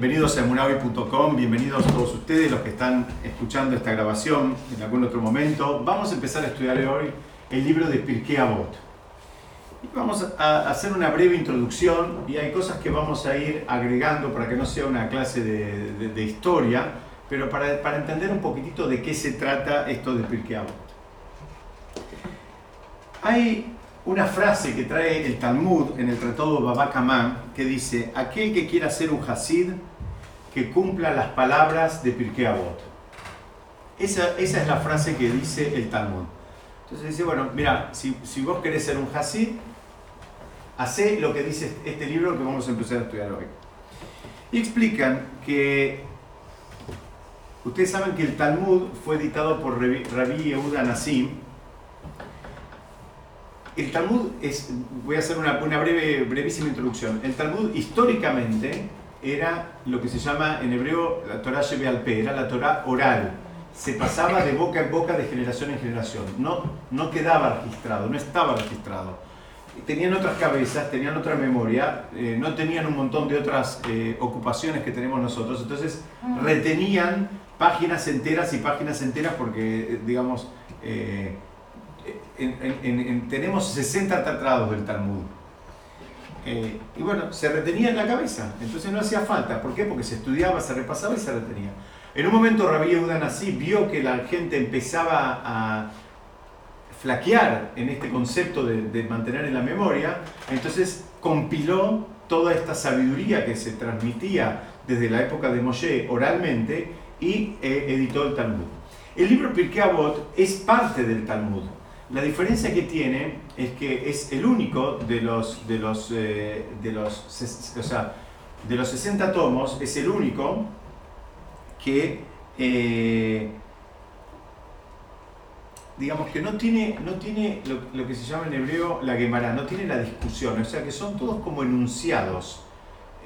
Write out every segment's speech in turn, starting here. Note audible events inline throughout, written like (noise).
Bienvenidos a emunavi.com, bienvenidos a todos ustedes, los que están escuchando esta grabación en algún otro momento. Vamos a empezar a estudiar hoy el libro de Pirkei Avot. Vamos a hacer una breve introducción y hay cosas que vamos a ir agregando para que no sea una clase de, historia, pero para, para, entender un poquitito de qué se trata esto de Pirkei Avot. Hay una frase que trae el Talmud en el Tratado Baba que dice, aquel que quiera ser un Hasid, que cumpla las palabras de Pirkei Avot. Esa, es la frase que dice el Talmud. Entonces dice, bueno, mira, si, vos querés ser un Hasid, hace lo que dice este libro que vamos a empezar a estudiar hoy. Y explican que ustedes saben que el Talmud fue editado por Rabbi Yehuda Nassim, el Talmud es, voy a hacer una, breve, brevísima introducción. El Talmud históricamente era lo que se llama en hebreo la Torah P, era la Torah oral. Se pasaba de boca en boca, de generación en generación. No, no quedaba registrado, no estaba registrado. Tenían otras cabezas, tenían otra memoria, eh, no tenían un montón de otras eh, ocupaciones que tenemos nosotros. Entonces ah. retenían páginas enteras y páginas enteras porque, eh, digamos, tenemos 60 tratados del Talmud. Eh, y bueno, se retenía en la cabeza, entonces no hacía falta. ¿Por qué? Porque se estudiaba, se repasaba y se retenía. En un momento Rabbi Yehuda así vio que la gente empezaba a flaquear en este concepto de, mantener en la memoria, entonces compiló toda esta sabiduría que se transmitía desde la época de Moshe oralmente y eh, editó el Talmud. El libro Pirkei Avot es parte del Talmud. La diferencia que tiene es que es el único de los, de los, eh, de los, o sea, de los 60 tomos, es el único que, eh, digamos que no tiene, no tiene lo, que se llama en hebreo la Gemara, no tiene la discusión, o sea que son todos como enunciados.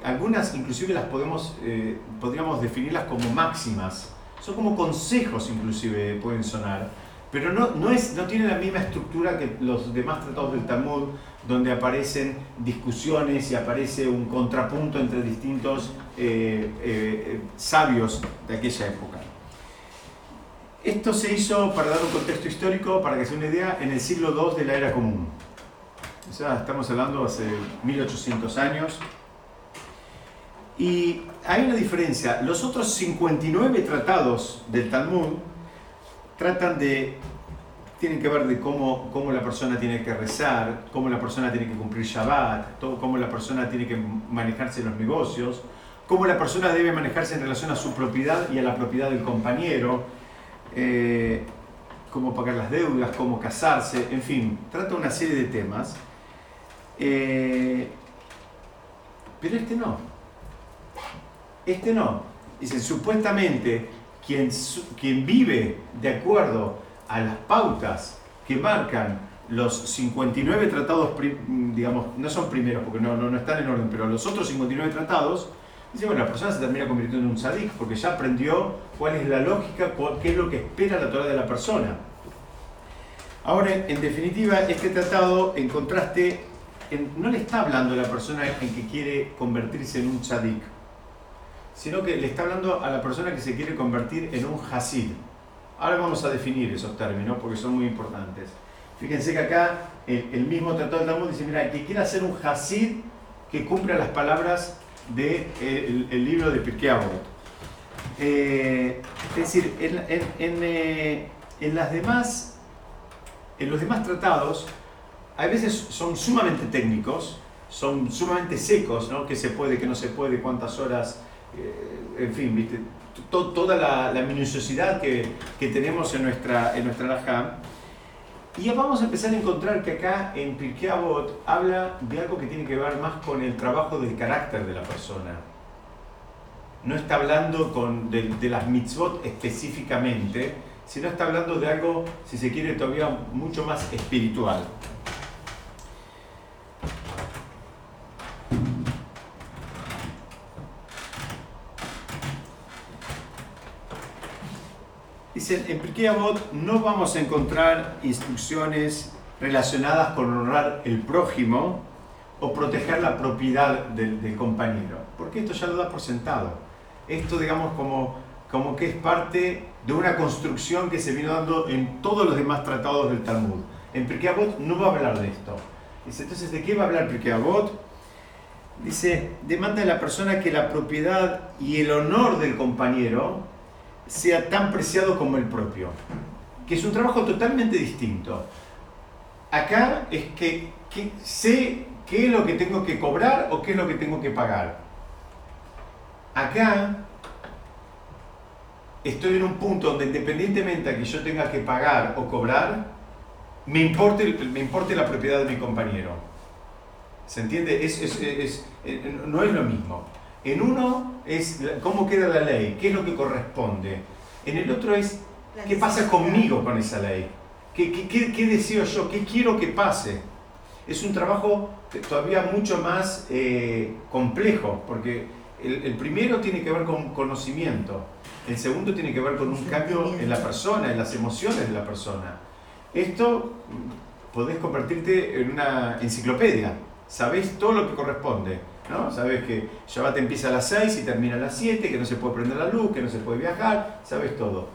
Algunas inclusive las podemos, eh, podríamos definirlas como máximas, son como consejos inclusive pueden sonar pero no, no, es, no tiene la misma estructura que los demás tratados del Talmud, donde aparecen discusiones y aparece un contrapunto entre distintos eh, eh, sabios de aquella época. Esto se hizo, para dar un contexto histórico, para que se una idea, en el siglo II de la era común. O sea, estamos hablando hace 1800 años. Y hay una diferencia. Los otros 59 tratados del Talmud tratan de, tienen que ver de cómo, cómo la persona tiene que rezar, cómo la persona tiene que cumplir Shabbat, todo, cómo la persona tiene que manejarse en los negocios, cómo la persona debe manejarse en relación a su propiedad y a la propiedad del compañero, eh, cómo pagar las deudas, cómo casarse, en fin, trata una serie de temas. Eh, pero este no. Este no. Dice, supuestamente quien, vive de acuerdo a las pautas que marcan los 59 tratados, digamos, no son primeros porque no, no, están en orden, pero los otros 59 tratados, dice, bueno, la persona se termina convirtiendo en un sadik porque ya aprendió cuál es la lógica, qué es lo que espera la Torah de la persona. Ahora, en definitiva, este tratado, en contraste, no le está hablando a la persona en que quiere convertirse en un tzadik, sino que le está hablando a la persona que se quiere convertir en un Hasid. Ahora vamos a definir esos términos porque son muy importantes. Fíjense que acá el, mismo Tratado del Talmud dice, mira, que quiera ser un Hasid que cumpla las palabras del de, el, libro de Pirkei Avot. Eh, es decir, en, eh, en, las demás, en los demás tratados, a veces son sumamente técnicos, son sumamente secos, ¿no? ¿Qué se puede, qué no se puede, cuántas horas eh, en fin, toda la, minuciosidad que, tenemos en nuestra, en nuestra Y ya vamos a empezar a encontrar que acá en Pirkei Avot habla de algo que tiene que ver más con el trabajo del carácter de la persona. No está hablando con, de, de las mitzvot específicamente, sino está hablando de algo, si se quiere, todavía mucho más espiritual. Dicen, en Pirkei no vamos a encontrar instrucciones relacionadas con honrar el prójimo o proteger la propiedad del, compañero. porque esto ya lo da por sentado. Esto, digamos, como, como que es parte de una construcción que se vino dando en todos los demás tratados del Talmud. En Pirkei no va a hablar de esto. Dice, entonces, ¿de qué va a hablar Pirkei? Dice, demanda a la persona que la propiedad y el honor del compañero sea tan preciado como el propio. Que es un trabajo totalmente distinto. Acá es que, sé qué es lo que tengo que cobrar o qué es lo que tengo que pagar. Acá estoy en un punto donde independientemente de que yo tenga que pagar o cobrar, me importe, me importe la propiedad de mi compañero. ¿Se entiende? Es, eh, no es lo mismo. En uno es cómo queda la ley, qué es lo que corresponde. En el otro es qué pasa conmigo con esa ley. ¿Qué, qué, deseo yo? ¿Qué quiero que pase? Es un trabajo todavía mucho más eh, complejo, porque el, el, primero tiene que ver con conocimiento, el segundo tiene que ver con un cambio en la persona, en las emociones de la persona. Esto podés convertirte en una enciclopedia, sabés todo lo que corresponde. ¿No? Sabes que Shabbat empieza a las 6 y termina a las 7, que no se puede prender la luz, que no se puede viajar, sabes todo.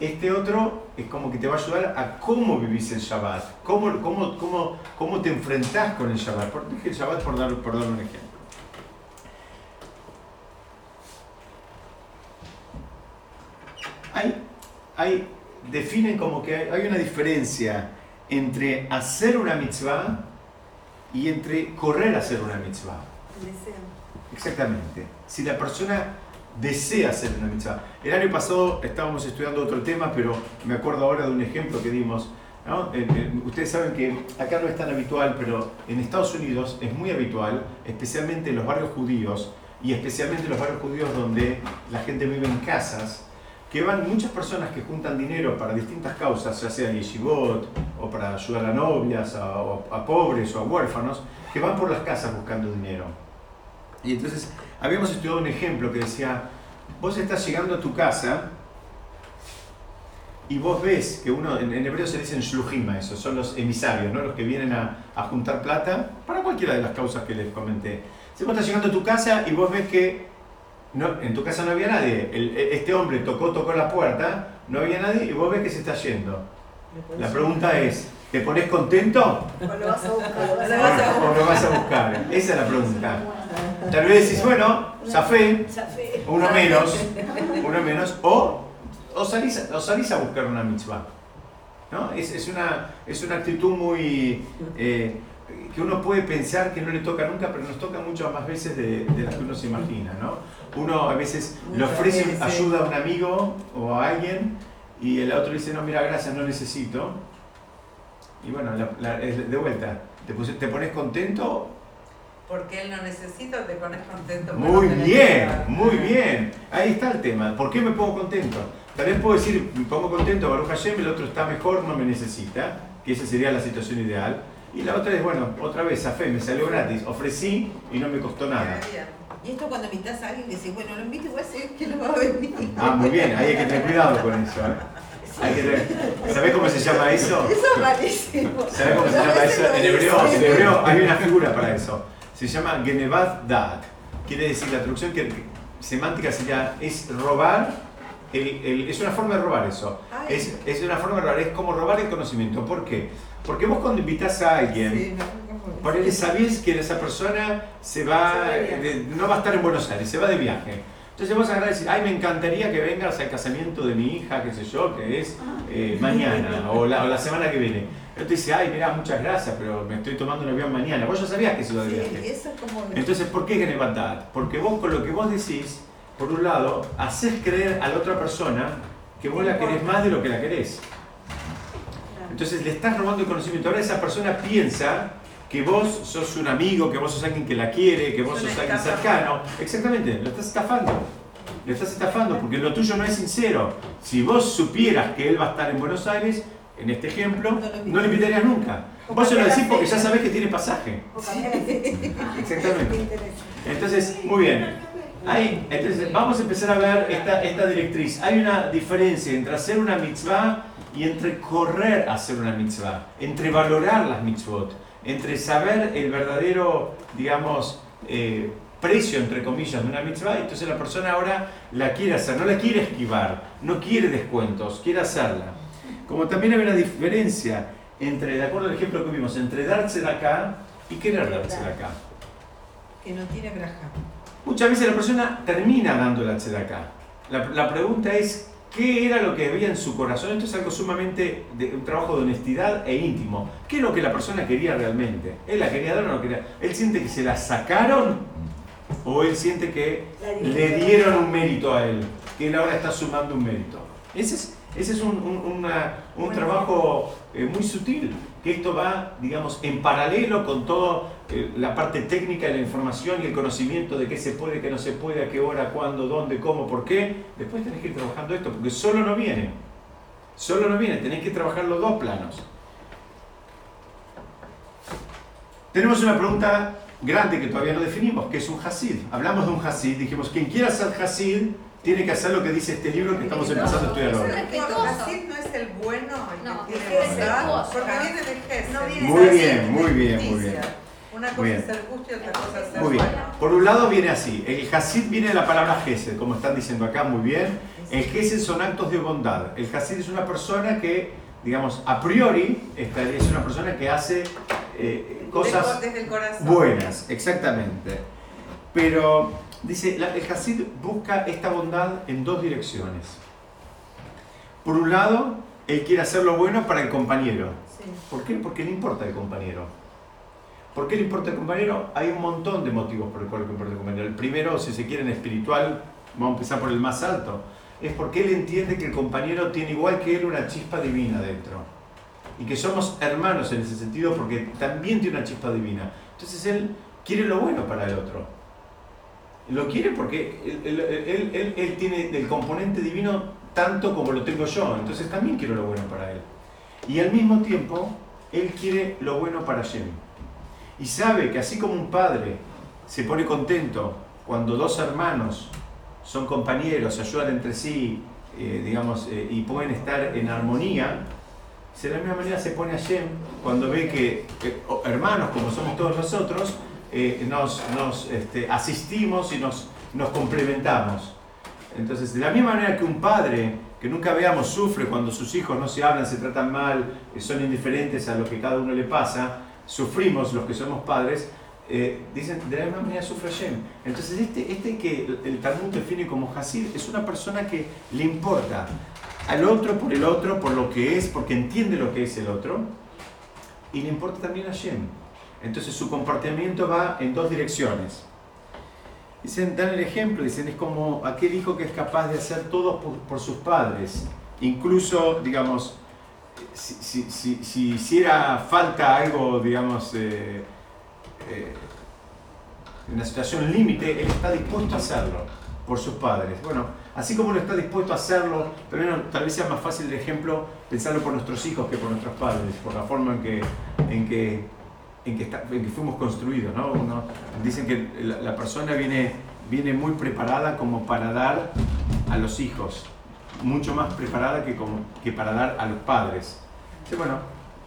Este otro es como que te va a ayudar a cómo vivís el Shabbat, cómo, cómo, cómo, cómo te enfrentás con el Shabbat. Por, dije el Shabbat por dar, por dar un ejemplo. Hay, hay, definen como que hay, una diferencia entre hacer una mitzvah y entre correr a hacer una mitzvah. Exactamente. Si la persona desea hacer una mitzvah. El año pasado estábamos estudiando otro tema, pero me acuerdo ahora de un ejemplo que dimos. ustedes saben que acá no es tan habitual, pero en Estados Unidos es muy habitual, especialmente en los barrios judíos, y especialmente en los barrios judíos donde la gente vive en casas, que van muchas personas que juntan dinero para distintas causas, ya sea yeshivot, o para ayudar a novias, a, a pobres o a huérfanos, que van por las casas buscando dinero. Y entonces habíamos estudiado un ejemplo que decía, vos estás llegando a tu casa y vos ves que uno, en, hebreo se dicen shlujima, esos son los emisarios, ¿no? los que vienen a, juntar plata para cualquiera de las causas que les comenté. Si vos estás llegando a tu casa y vos ves que no, en tu casa no había nadie, e, este hombre tocó, tocó la puerta, no había nadie y vos ves que se está yendo. La pregunta es, ¿te pones contento? ¿O lo vas a buscar? ¿O lo vas a buscar? Esa es la pregunta. Tal vez decís, bueno, zafé, uno menos, (laughs) uno menos, o, o, salís, o salís a buscar una mitzvah. ¿no? Es, es, una, es una actitud muy... Eh, que uno puede pensar que no le toca nunca, pero nos toca muchas más veces de, de las que uno se imagina. ¿no? Uno a veces le ofrece ayuda a un amigo o a alguien y el otro dice, no, mira, gracias, no necesito. Y bueno, de vuelta, ¿te, ¿te pones contento porque él no necesita, te pones contento. Muy bien, muy bien. Ahí está el tema. ¿Por qué me pongo contento? Tal vez puedo decir, me pongo contento, Baruch Hashem, el otro está mejor, no me necesita, que esa sería la situación ideal. Y la otra es, bueno, otra vez, a fe, me salió gratis, ofrecí y no me costó nada. Y esto cuando invitas a alguien que dice, bueno, lo invito igual sé que no va a venir. Ah, muy bien, ahí hay que tener cuidado con eso. ¿eh? ¿Sabés cómo se llama eso? Eso es malísimo. ¿Sabés cómo se llama eso? En hebreo, en hebreo hay una figura para eso se llama Genevat Dat. Quiere decir, la traducción que, semántica sería, es robar, el, es una forma de robar eso. Es, es, una forma de robar, es como robar el conocimiento. ¿Por qué? Porque vos cuando invitas a alguien, por él sabés que esa persona se va, no va a estar en Buenos Aires, se va de viaje. Entonces vos agarrás y decís, ay, me encantaría que vengas al casamiento de mi hija, qué sé yo, que es ah. eh, mañana o la, o la semana que viene. Él te dice, ay, mira, muchas gracias, pero me estoy tomando un avión mañana. Vos ya sabías que se iba de viaje. Entonces, ¿por qué Genevatad? Porque vos con lo que vos decís, por un lado, haces creer a la otra persona que vos la querés más de lo que la querés. Entonces le estás robando el conocimiento. Ahora esa persona piensa que vos sos un amigo, que vos sos alguien que la quiere, que vos sos alguien cercano. Exactamente, lo estás estafando. Le estás estafando porque lo tuyo no es sincero. Si vos supieras que él va a estar en Buenos Aires, en este ejemplo, no lo invitarías nunca. Vos se lo decís porque ya sabés que tiene pasaje. (laughs) Exactamente. Entonces, muy bien. Ahí, entonces, vamos a empezar a ver esta, esta directriz. Hay una diferencia entre hacer una mitzvah y entre correr a hacer una mitzvah, entre valorar las mitzvot, entre saber el verdadero, digamos, eh, precio, entre comillas, de una mitzvah, entonces la persona ahora la quiere hacer, no la quiere esquivar, no quiere descuentos, quiere hacerla. Como también hay una diferencia entre, de acuerdo al ejemplo que vimos, entre darse de acá y querer darse de acá. Que no tiene braja. Muchas veces la persona termina dando la acá. La, la pregunta es, ¿qué era lo que había en su corazón? Esto es algo sumamente, de, un trabajo de honestidad e íntimo. ¿Qué es lo que la persona quería realmente? ¿Él la quería dar o no quería? ¿Él siente que se la sacaron o él siente que le dieron un mérito a él? Que él ahora está sumando un mérito. Ese es, ese es un, un, un trabajo eh, muy sutil, que esto va, digamos, en paralelo con toda eh, la parte técnica de la información y el conocimiento de qué se puede, qué no se puede, a qué hora, cuándo, dónde, cómo, por qué. Después tenés que ir trabajando esto, porque solo no viene. Solo no viene, tenés que trabajar los dos planos. Tenemos una pregunta grande que todavía no definimos, que es un Hasid. Hablamos de un Hasid, dijimos, quien quiera ser Hasid tiene que hacer lo que dice este libro que estamos empezando a estudiar ahora. Hasid no es el bueno, de Gesed. Muy bien, muy bien, muy bien. Una cosa es ser justo y otra cosa es ser Muy bien. Por un lado viene así, el Hasid viene de la palabra Gesed, como están diciendo acá, muy bien. El Gesed son actos de bondad. El Hasid es una persona que, digamos, a priori, es una persona que hace eh, cosas buenas, exactamente. Pero dice, el Hasid busca esta bondad en dos direcciones. Por un lado, él quiere hacer lo bueno para el compañero. ¿Por qué? Porque le importa el compañero. ¿Por qué le importa el compañero? Hay un montón de motivos por el cual le importa el compañero. El primero, si se quiere, en espiritual, vamos a empezar por el más alto, es porque él entiende que el compañero tiene igual que él una chispa divina dentro y que somos hermanos en ese sentido porque también tiene una chispa divina. Entonces él quiere lo bueno para el otro. Lo quiere porque él, tiene el componente divino tanto como lo tengo yo, entonces también quiero lo bueno para él. Y al mismo tiempo, él quiere lo bueno para Shem. Y sabe que así como un padre se pone contento cuando dos hermanos son compañeros, ayudan entre sí, eh, digamos, eh, y pueden estar en armonía, de la misma manera se pone a Shem cuando ve que hermanos como somos todos nosotros, eh, nos, este, asistimos y nos, nos complementamos. Entonces, de la misma manera que un padre que nunca veamos sufre cuando sus hijos no se hablan, se tratan mal, eh, son indiferentes a lo que cada uno le pasa, sufrimos los que somos padres, eh, dicen, de la misma manera sufre Shem. Entonces, este, este que el Talmud define como Hasid es una persona que le importa al otro por el otro, por lo que es, porque entiende lo que es el otro, y le importa también a Shem. Entonces su comportamiento va en dos direcciones. Dicen, dan el ejemplo, dicen, es como aquel hijo que es capaz de hacer todo por, sus padres. Incluso, digamos, si, si, hiciera falta algo, digamos, eh, eh, en una situación límite, él está dispuesto a hacerlo por sus padres. Bueno, así como no está dispuesto a hacerlo, pero tal vez sea más fácil el ejemplo pensarlo por nuestros hijos que por nuestros padres, por la forma en que, en que, en que, fuimos construidos. ¿no? dicen que la, persona viene, viene muy preparada como para dar a los hijos, mucho más preparada que, como, que para dar a los padres. bueno,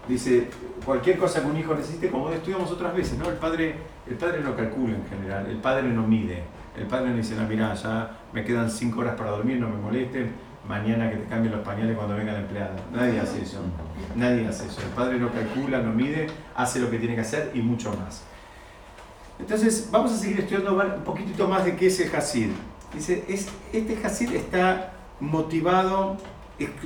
dice, cualquier cosa que un hijo necesite, como estudiamos otras veces, ¿no? el, padre, el padre no calcula en general, el padre no mide el padre le dice, no, mira, ya me quedan cinco horas para dormir, no me molesten, mañana que te cambien los pañales cuando venga la empleada. Nadie hace eso. Nadie hace eso. El padre no calcula, no mide, hace lo que tiene que hacer y mucho más. Entonces, vamos a seguir estudiando un poquitito más de qué es el Hasid. Dice, es, este Hasid está motivado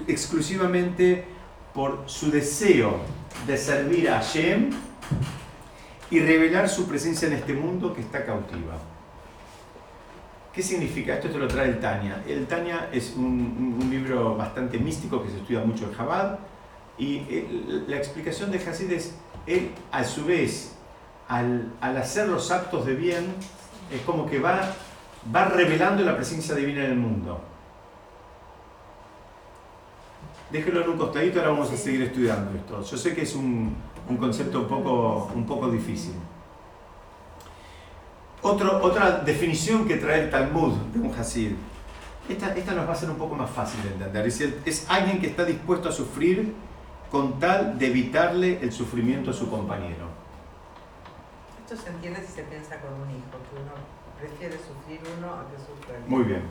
exclusivamente por su deseo de servir a Hashem y revelar su presencia en este mundo que está cautiva. ¿Qué significa? Esto te lo trae el Tania. El Tania es un, libro bastante místico que se estudia mucho en Jabad y la explicación de Hasid es, él a su vez, al, hacer los actos de bien, es como que va, va revelando la presencia divina en el mundo. Déjelo en un costadito, ahora vamos a seguir estudiando esto. Yo sé que es un, un concepto un poco, un poco difícil otra definición que trae el Talmud de un Hasid. Esta, esta nos va a ser un poco más fácil de entender. Es, es alguien que está dispuesto a sufrir con tal de evitarle el sufrimiento a su compañero. Esto se entiende si se piensa con un hijo, que uno prefiere sufrir uno a que sufra Muy bien.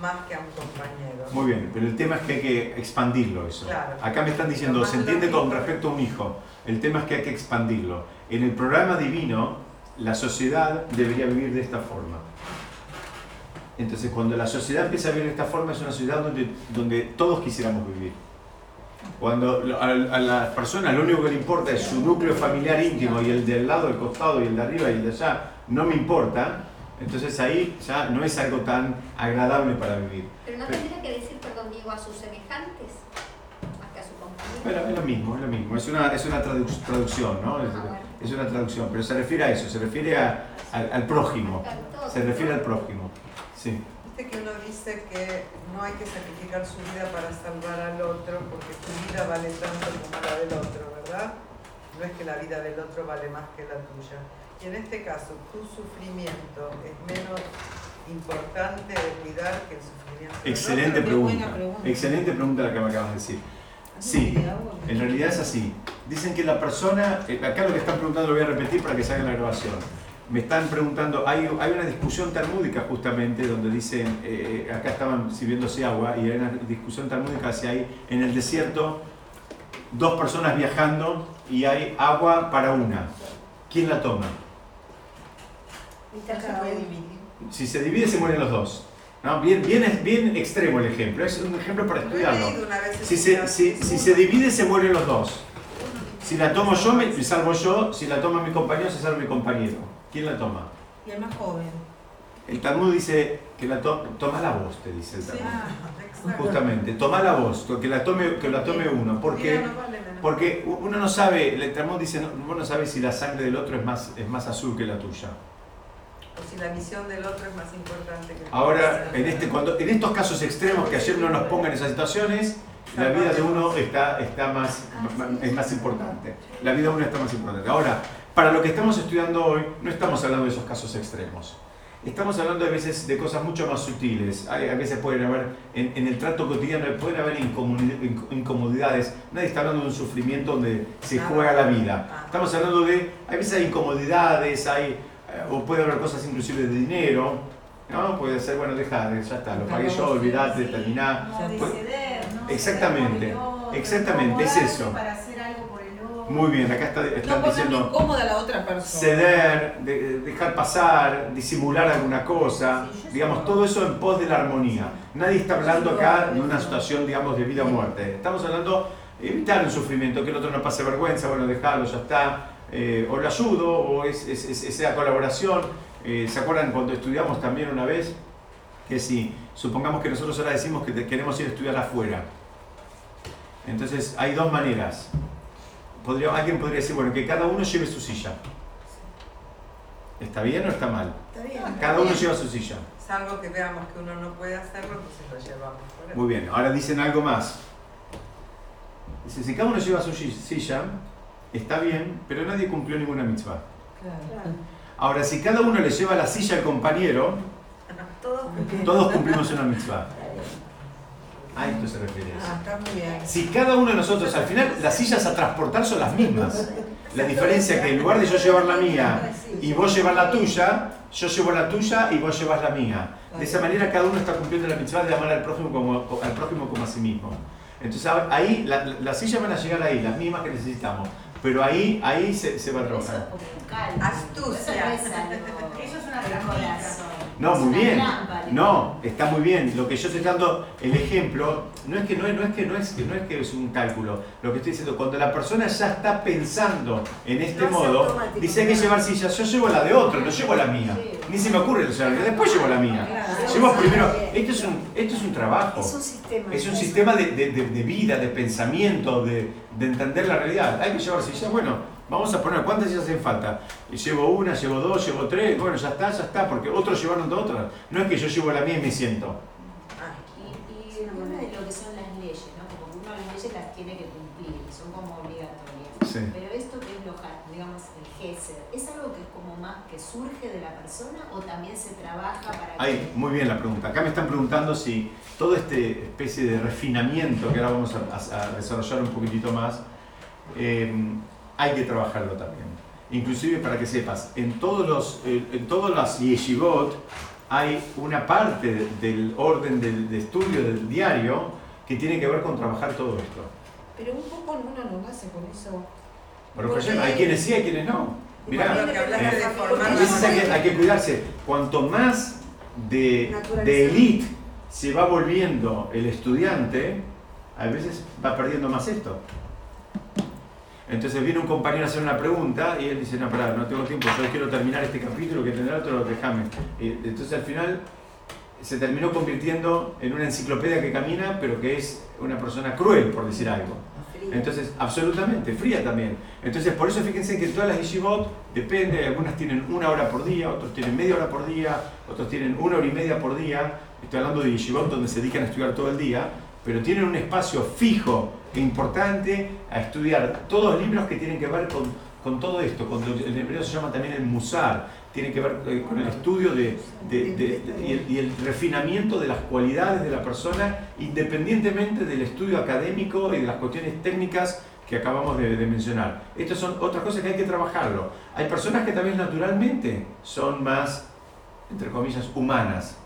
Más que a un compañero. Muy bien, pero el tema es que hay que expandirlo eso. Acá me están diciendo, se entiende con respecto a un hijo. El tema es que hay que expandirlo. En el programa divino, la sociedad debería vivir de esta forma. Entonces, cuando la sociedad empieza a vivir de esta forma, es una sociedad donde, donde todos quisiéramos vivir. Cuando a, a las personas lo único que le importa es su núcleo familiar íntimo y el del lado, del costado y el de arriba y el de allá, no me importa, entonces ahí ya no es algo tan agradable para vivir. Pero no tendría que decir, perdón, digo, a sus semejantes, más que a su compañero. Bueno, es lo mismo, es lo mismo, es una, es una traducción, ¿no? Es, es, una traducción, pero se refiere a eso, se refiere a, al, prójimo, se refiere al prójimo, sí que uno dice que no hay que sacrificar su vida para salvar al otro porque tu vida vale tanto como la del otro, ¿verdad? No es que la vida del otro vale más que la tuya. Y en este caso, tu sufrimiento es menos importante de cuidar que el sufrimiento Excelente pregunta. Excelente pregunta la que me acabas de decir. Sí, en realidad es así. Dicen que la persona, eh, acá lo que están preguntando lo voy a repetir para que salga la grabación me están preguntando, hay, hay una discusión talmúdica justamente donde dicen, eh, eh, acá estaban sirviéndose agua y hay una discusión talmúdica si hay en el desierto dos personas viajando y hay agua para una. ¿Quién la toma? Si se divide se mueren los dos. ¿No? Bien, bien, bien extremo el ejemplo, es un ejemplo para estudiarlo. Si se, si, si se divide se mueren los dos. Si la tomo yo, me salvo yo, si la toma mi compañero, se salva mi compañero. ¿Quién la toma? Y el más joven. El Talmud dice que la toma la voz, te dice el Talmud. Ah, Justamente, toma la voz, que la tome, que la tome uno. Porque, porque uno no sabe, el Talmud dice, uno no sabe si la sangre del otro es más, es más azul que la tuya. O si la misión del otro es más importante que Ahora, en, este, cuando, en estos casos extremos que ayer no nos pongan en esas situaciones, la vida de uno está, está más, es más importante. La vida de uno está más importante. Ahora, para lo que estamos estudiando hoy, no estamos hablando de esos casos extremos. Estamos hablando a veces de cosas mucho más sutiles. a veces pueden haber, en, el trato cotidiano, pueden haber incomodidades. Nadie está hablando de un sufrimiento donde se juega la vida. Estamos hablando de, a veces hay incomodidades, hay, o puede haber cosas inclusive de dinero. ¿no? Puede ser, bueno, deja, ya está, lo pagué yo, olvidate, terminá. Exactamente, exactamente, es eso. Muy bien, acá está, están diciendo. incómoda la otra persona. Ceder, dejar pasar, disimular alguna cosa, digamos, todo eso en pos de la armonía. Nadie está hablando acá de una situación, digamos, de vida o muerte. Estamos hablando de evitar el sufrimiento, que el otro no pase vergüenza, bueno, dejarlo, ya está. Eh, o lo ayudo, o es, esa colaboración. Eh, ¿Se acuerdan cuando estudiamos también una vez? Que si supongamos que nosotros ahora decimos que queremos ir a estudiar afuera. Entonces hay dos maneras podría, alguien podría decir, bueno, que cada uno lleve su silla. ¿Está bien o está mal? Está bien. Cada uno lleva su silla. Salvo que veamos que uno no puede hacerlo, entonces lo llevamos. Muy bien, ahora dicen algo más. Dice, si cada uno lleva su silla, está bien, pero nadie cumplió ninguna mitzvah. Claro. Ahora, si cada uno le lleva la silla al compañero, todos cumplimos una mitzvah. A esto se refiere Ah, está muy bien. Si cada uno de nosotros, al final, las sillas a transportar son las mismas. La diferencia es que en lugar de yo llevar la mía y vos llevar la tuya, yo llevo la tuya y vos llevas la mía. De esa manera cada uno está cumpliendo la mitzvah de amar al prójimo como, al prójimo como a sí mismo. Entonces ahí las sillas van a llegar ahí, las mismas que necesitamos. Pero ahí, ahí se, se va a trabajar. Astucia. Eso es una corazón. No, muy bien. No, está muy bien. Lo que yo estoy dando el ejemplo, no es que no es, no es que no es que no es que es un cálculo. Lo que estoy diciendo, cuando la persona ya está pensando en este modo, dice hay que llevar sillas, yo llevo la de otro, no llevo la mía. Ni se me ocurre llevar, después llevo la mía. Llevo primero. Esto es un, esto es un trabajo. Es un sistema. Es un sistema de, de, de, vida, de pensamiento, de, de entender la realidad. Hay que llevar sillas, bueno Vamos a poner cuántas ya hacen falta. Llevo una, llevo dos, llevo tres, bueno, ya está, ya está, porque otros llevaron de otras. No es que yo llevo la mía y me siento. Ah, y, y una de lo que son las leyes, ¿no? Como uno las leyes las tiene que cumplir, son como obligatorias. Sí. Pero esto que es lo, digamos, el GESER, ¿es algo que es como más que surge de la persona o también se trabaja para Ay, muy bien la pregunta. Acá me están preguntando si todo este especie de refinamiento que ahora vamos a, a desarrollar un poquitito más, eh, hay que trabajarlo también. inclusive para que sepas, en todos los, eh, en todas las yeshivot hay una parte del orden del, de estudio del diario que tiene que ver con trabajar todo esto. Pero un poco uno no hace con eso. Bueno, por ejemplo, hay quienes sí, hay quienes no. Mirá, que de eh, a veces hay que, hay que cuidarse. Cuanto más de, de elite se va volviendo el estudiante, a veces va perdiendo más esto. Entonces viene un compañero a hacer una pregunta y él dice, no, pará, no tengo tiempo, yo quiero terminar este capítulo, que tendrá otro, déjame. Entonces al final se terminó convirtiendo en una enciclopedia que camina, pero que es una persona cruel, por decir algo. Entonces, absolutamente, fría también. Entonces, por eso fíjense que todas las yeshivot depende, algunas tienen una hora por día, otros tienen media hora por día, otros tienen una hora y media por día. Estoy hablando de yeshivot donde se dedican a estudiar todo el día, pero tienen un espacio fijo importante a estudiar todos los libros que tienen que ver con, con todo esto. Con, en hebreo se llama también el musar, tiene que ver eh, con el estudio de, de- de- y, el, y el refinamiento de las cualidades de la persona, independientemente del estudio académico y de las cuestiones técnicas que acabamos de, mencionar. Estas son otras cosas que hay que trabajarlo. Hay personas que también naturalmente son más, entre comillas, humanas.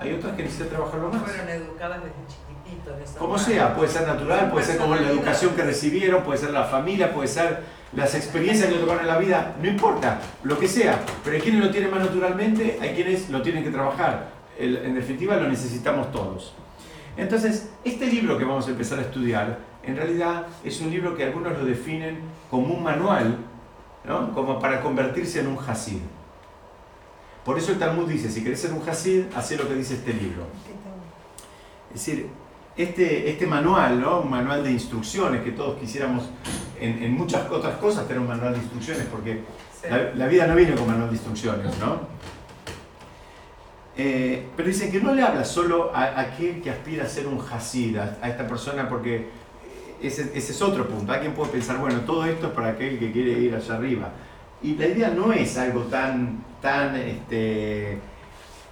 Hay otras que necesitan trabajarlo más. Fueron educadas desde chiquititos. Como sea, puede ser natural, puede ser como la educación que recibieron, puede ser la familia, puede ser las experiencias que tocaron en la vida, no importa, lo que sea. Pero hay quienes lo tienen más naturalmente, hay quienes lo tienen que trabajar. En definitiva, lo necesitamos todos. Entonces, este libro que vamos a empezar a estudiar, en realidad es un libro que algunos lo definen como un manual, ¿no? como para convertirse en un Hasid. Por eso el Talmud dice, si querés ser un Hasid, haz lo que dice este libro. Es decir, este, este manual, ¿no? un manual de instrucciones que todos quisiéramos en, en muchas otras cosas tener un manual de instrucciones, porque Sí. la, la vida no viene con manual de instrucciones, ¿no? Eh, pero dice que no le habla solo a, a aquel que aspira a ser un Hasid, a, a esta persona, porque ese, ese es otro punto. Alguien puede pensar, bueno, todo esto es para aquel que quiere ir allá arriba. Y la idea no es algo tan, tan este,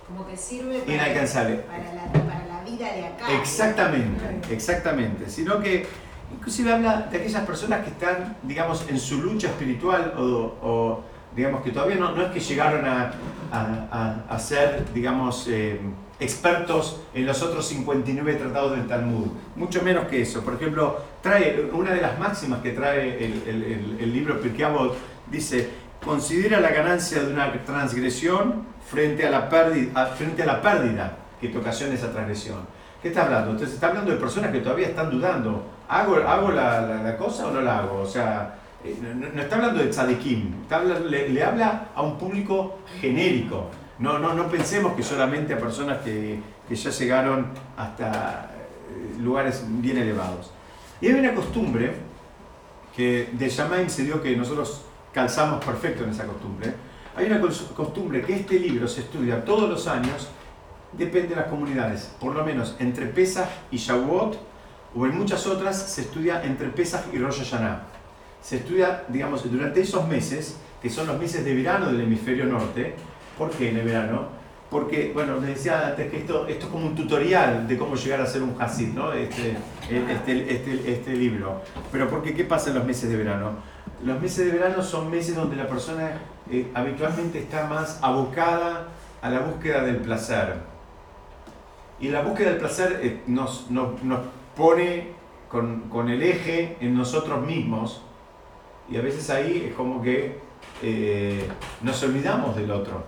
Como que sirve para, inalcanzable. para, la, para la vida de acá. Exactamente, exactamente. Sino que inclusive habla de aquellas personas que están, digamos, en su lucha espiritual o, o, digamos, que todavía no, no es que llegaron a, a- a- a ser, digamos, eh, expertos en los otros 59 tratados del Talmud. Mucho menos que eso. Por ejemplo, trae una de las máximas que trae el, el- el- el libro Pirkei dice, considera la ganancia de una transgresión frente a la pérdida, frente a la pérdida que te ocasiona esa transgresión. ¿Qué está hablando? Entonces está hablando de personas que todavía están dudando. ¿Hago, hago la, la- cosa o no la hago? O sea, eh, no, no está hablando de tzadikim, está le, habla a un público genérico. No, no, no pensemos que solamente a personas que, que ya llegaron hasta eh, lugares bien elevados. Y hay una costumbre que de Shamaim se dio que nosotros calzamos perfecto en esa costumbre. Hay una cos- costumbre que este libro se estudia todos los años, depende de las comunidades, por lo menos entre Pesach y Shavuot, o en muchas otras se estudia entre Pesach y Rosh Hashanah. Se estudia, digamos, durante esos meses, que son los meses de verano del hemisferio norte. ¿Por qué en el verano? Porque, bueno, les decía antes que esto, es como un tutorial de cómo llegar a ser un Hasid, ¿no? Este, este, este, este libro. Pero ¿por qué? ¿Qué pasa en los meses de verano? Los meses de verano son meses donde la persona eh, habitualmente está más abocada a la búsqueda del placer. Y la búsqueda del placer eh, nos, nos, nos pone con, con el eje en nosotros mismos y a veces ahí es como que eh, nos olvidamos del otro.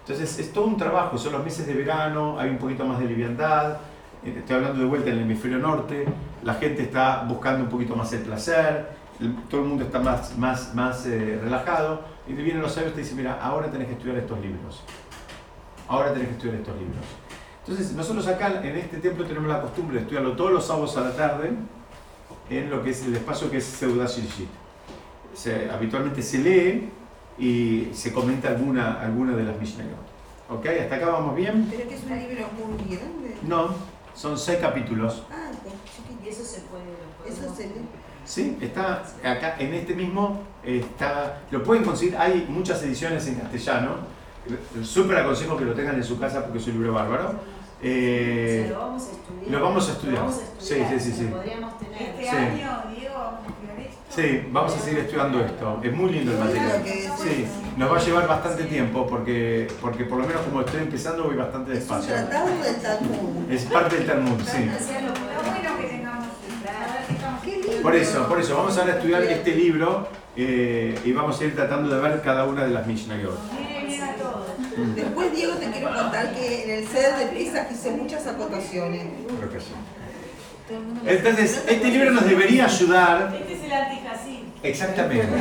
Entonces es todo un trabajo, son los meses de verano, hay un poquito más de liviandad, eh, estoy hablando de vuelta en el hemisferio norte, la gente está buscando un poquito más el placer, todo el mundo está más, más, más relajado y te vienen los sabios y te dicen, mira, ahora tenés que estudiar estos libros, ahora tenés que estudiar estos libros. Entonces nosotros acá en este templo tenemos la costumbre de estudiarlo todos los sábados a la tarde en lo que es el espacio que es Seudah Shilshit. Se- habitualmente se lee y se comenta alguna, alguna de las Mishnayot. ¿Ok? ¿Hasta acá vamos bien? Pero que es un libro muy grande. No, son seis capítulos. Ah, pues Y eso se puede. Eso se lee. Sí, está acá en este mismo, está, lo pueden conseguir, hay muchas ediciones en castellano, súper aconsejo que lo tengan en su casa porque es un libro bárbaro. O Eh, sea, lo vamos a estudiar. lo vamos a estudiar. Lo vamos a Sí, estudiar, sí, sí, sí. Podríamos tener. Este Sí. año, Diego, vamos a estudiar esto. Sí, vamos a seguir estudiando esto. Es muy lindo el material. Sí, nos va a llevar bastante tiempo porque, porque por lo menos como estoy empezando voy bastante despacio. Es un tratado del Talmud. Es parte del Talmud, sí. Por eso, por eso, vamos ahora a estudiar este libro eh, y vamos a ir tratando de ver cada una de las Mishnayot. (laughs) Después, Diego, te quiero contar que en el set de Pesach hice muchas acotaciones. Creo que sí. Entonces, este libro nos debería ayudar. Este es el antijacín. Exactamente. (laughs)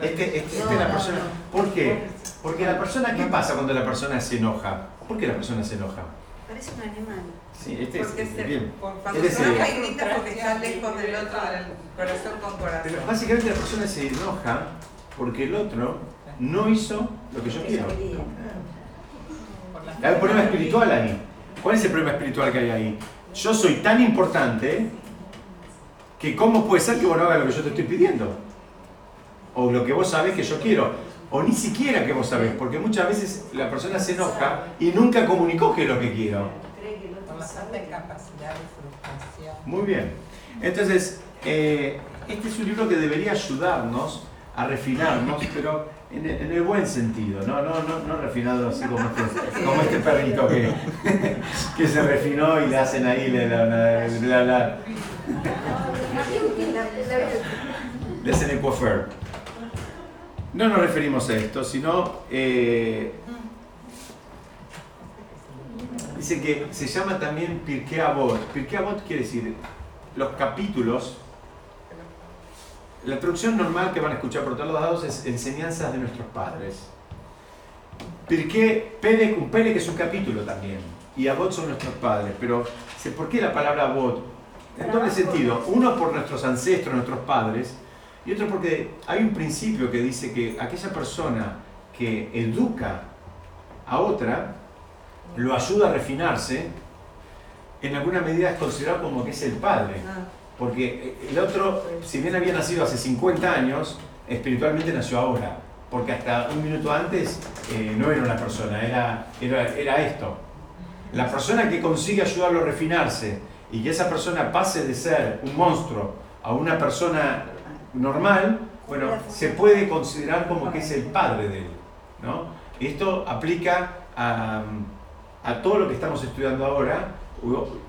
Este, este, este, la persona. ¿Por qué? Porque la persona, ¿qué pasa cuando la persona se enoja? ¿Por qué la persona se enoja? Parece un animal. Sí, este Porque es, se, bien. cuando Este se es, enoja y grita porque está lejos del otro, del corazón con corazón. Pero básicamente la persona se enoja porque el otro no hizo lo que yo quiero. Hay un problema espiritual ahí. ¿Cuál es el problema espiritual que hay ahí? Yo soy tan importante que cómo puede ser que vos no hagas lo que yo te estoy pidiendo. O lo que vos sabés que yo quiero. O ni siquiera que vos sabés, porque muchas veces la persona se enoja y nunca comunicó que es lo que quiero. Muy bien. Entonces, eh, este es un libro que debería ayudarnos a refinarnos, pero en el, en el buen sentido, no, no, no, no refinado así como este, (laughs) como este perrito que, (laughs) que se refinó y le hacen ahí la, la, la, la- la- le hacen el coiffeur. No nos referimos a esto, sino eh, dice que se llama también Pirkei Avot. Pirkei Avot quiere decir los capítulos. La traducción normal que van a escuchar por todos lados es enseñanzas de nuestros padres. Perek, un Perek es un capítulo también. Y Avot son nuestros padres. Pero, ¿por qué la palabra Avot? En doble sentido. Uno por nuestros ancestros, nuestros padres. Y otro porque hay un principio que dice que aquella persona que educa a otra, lo ayuda a refinarse, en alguna medida es considerado como que es el padre. Porque el otro, si bien había nacido hace 50 años, espiritualmente nació ahora. Porque hasta un minuto antes eh, no era una persona, era, era, era esto. La persona que consigue ayudarlo a refinarse y que esa persona pase de ser un monstruo a una persona normal, bueno, se puede considerar como que es el padre de él. ¿no? Esto aplica a, a todo lo que estamos estudiando ahora,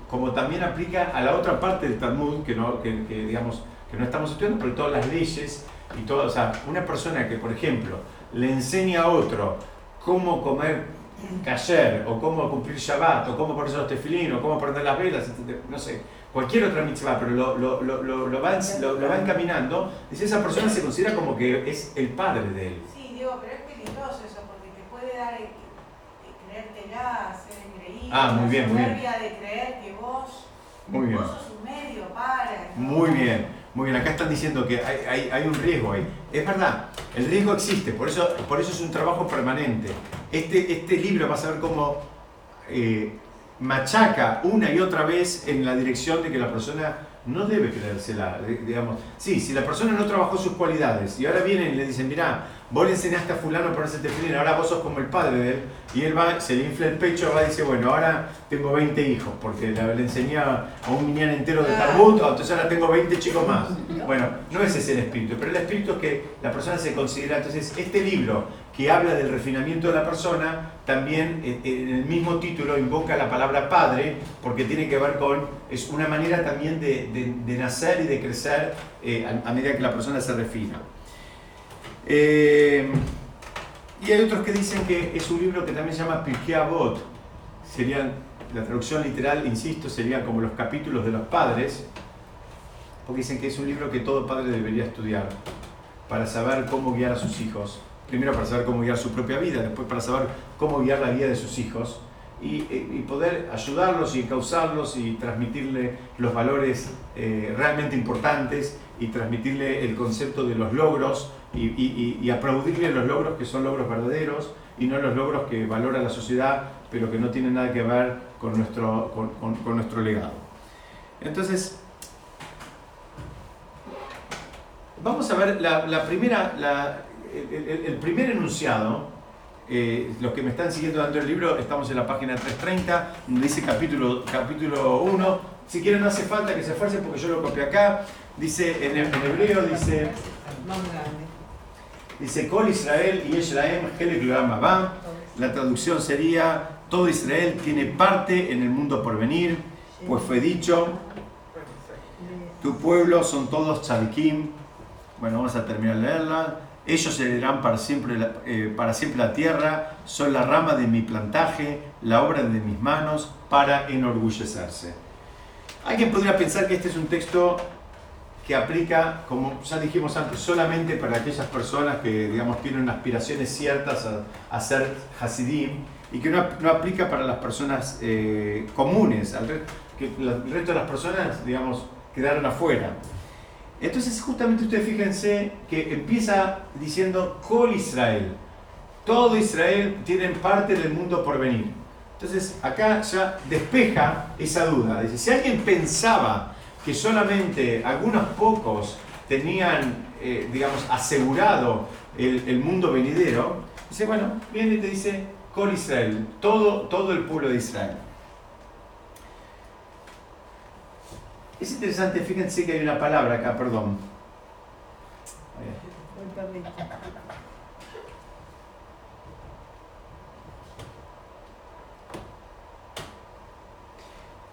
como también aplica a la otra parte del Talmud, que no, que, que, digamos, que no estamos estudiando, pero todas las leyes y todo, o sea, una persona que, por ejemplo, le enseña a otro cómo comer kasher, o cómo cumplir Shabbat, o cómo ponerse los tefilín, o cómo prender las velas, no sé, cualquier otra mitzvah, pero lo, lo, lo, lo, va, va encaminando, dice, esa persona se considera como que es el padre de él. Sí, digo, pero es peligroso eso, porque te puede dar creértela, Ah, muy bien, muy bien. de creer que vos, Muy bien. vos sos un medio para. Muy bien, muy bien. Acá están diciendo que hay, hay, hay un riesgo ahí. Es verdad, el riesgo existe, por eso, por eso es un trabajo permanente. Este, este libro vas a ver cómo eh, machaca una y otra vez en la dirección de que la persona no debe creérsela. Digamos, sí, si la persona no trabajó sus cualidades y ahora vienen y le dicen, mirá, vos le enseñaste a fulano a ponerse tefilín, ahora vos sos como el padre de él, y él va, se le infla el pecho, va y dice, bueno, ahora tengo 20 hijos, porque le, enseñé a un niño entero de Talmud, entonces ahora tengo 20 chicos más. (laughs) Bueno, no ese es el espíritu, pero el espíritu es que la persona se considera, entonces este libro que habla del refinamiento de la persona, también eh, en el mismo título invoca la palabra padre, porque tiene que ver con, es una manera también de, de- de nacer y de crecer eh, a, a medida que la persona se refina. Eh, y hay otros que dicen que es un libro que también se llama Pirkei Avot, serían, la traducción literal, insisto, serían como los capítulos de los padres, porque dicen que es un libro que todo padre debería estudiar para saber cómo guiar a sus hijos. Primero para saber cómo guiar su propia vida, después para saber cómo guiar la vida de sus hijos y, y poder ayudarlos y causarlos y transmitirle los valores eh, realmente importantes y transmitirle el concepto de los logros y, y- y- aplaudirle los logros que son logros verdaderos y no los logros que valora la sociedad pero que no tienen nada que ver con nuestro, con- nuestro legado. Entonces, Vamos a ver la, la primera, la- el primer enunciado. eh, los que me están siguiendo dando el libro, estamos en la página 330, donde dice capítulo, capítulo 1, Si quieren, no hace falta que se esfuercen porque yo lo copié acá. Dice en, hebreo, dice. Dice Col Israel y Israel, La traducción sería: Todo Israel tiene parte en el mundo por venir, pues fue dicho: Tu pueblo son todos tzadikim. Bueno, vamos a terminar de leerla. Ellos heredarán para siempre, eh, para siempre la tierra, son la rama de mi plantaje, la obra de mis manos, para enorgullecerse. Alguien podría pensar que este es un texto que aplica, como ya dijimos antes, solamente para aquellas personas que, digamos, tienen aspiraciones ciertas a, ser Hasidim y que no, no, aplica para las personas eh, comunes, que el resto de las personas, digamos, quedaron afuera. Entonces, justamente ustedes fíjense que empieza diciendo Col Israel. Todo Israel tiene parte del mundo por venir. Entonces, acá ya despeja esa duda. Dice, si alguien pensaba que solamente algunos pocos tenían, eh, digamos, asegurado el, mundo venidero, dice, bueno, viene y te dice, Col Israel, todo, todo el pueblo de Israel. Es interesante, fíjense que hay una palabra acá, perdón.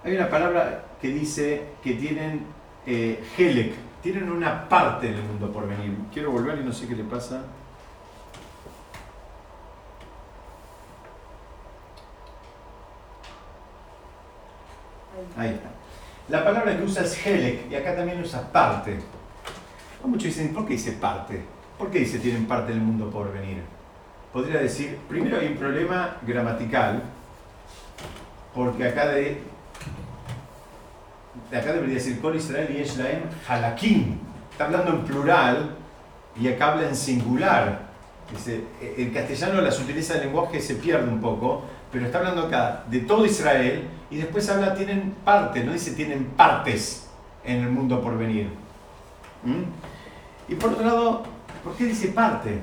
Hay una palabra dice que tienen eh, Helek, tienen una parte del mundo por venir. Quiero volver y no sé qué le pasa. Ahí está. La palabra que usa es Helek y acá también usa parte. Muchos dicen, ¿por qué dice parte? ¿Por qué dice tienen parte del mundo por venir? Podría decir, primero hay un problema gramatical, porque acá de, de acá debería decir Col Israel y Eshlaem Halakim. Está hablando en plural y acá habla en singular. Dice, el castellano las utiliza el lenguaje se pierde un poco, pero está hablando acá de todo Israel y después habla, tienen parte, no dice tienen partes en el mundo por venir. ¿Mm? Y por otro lado, ¿por qué dice parte?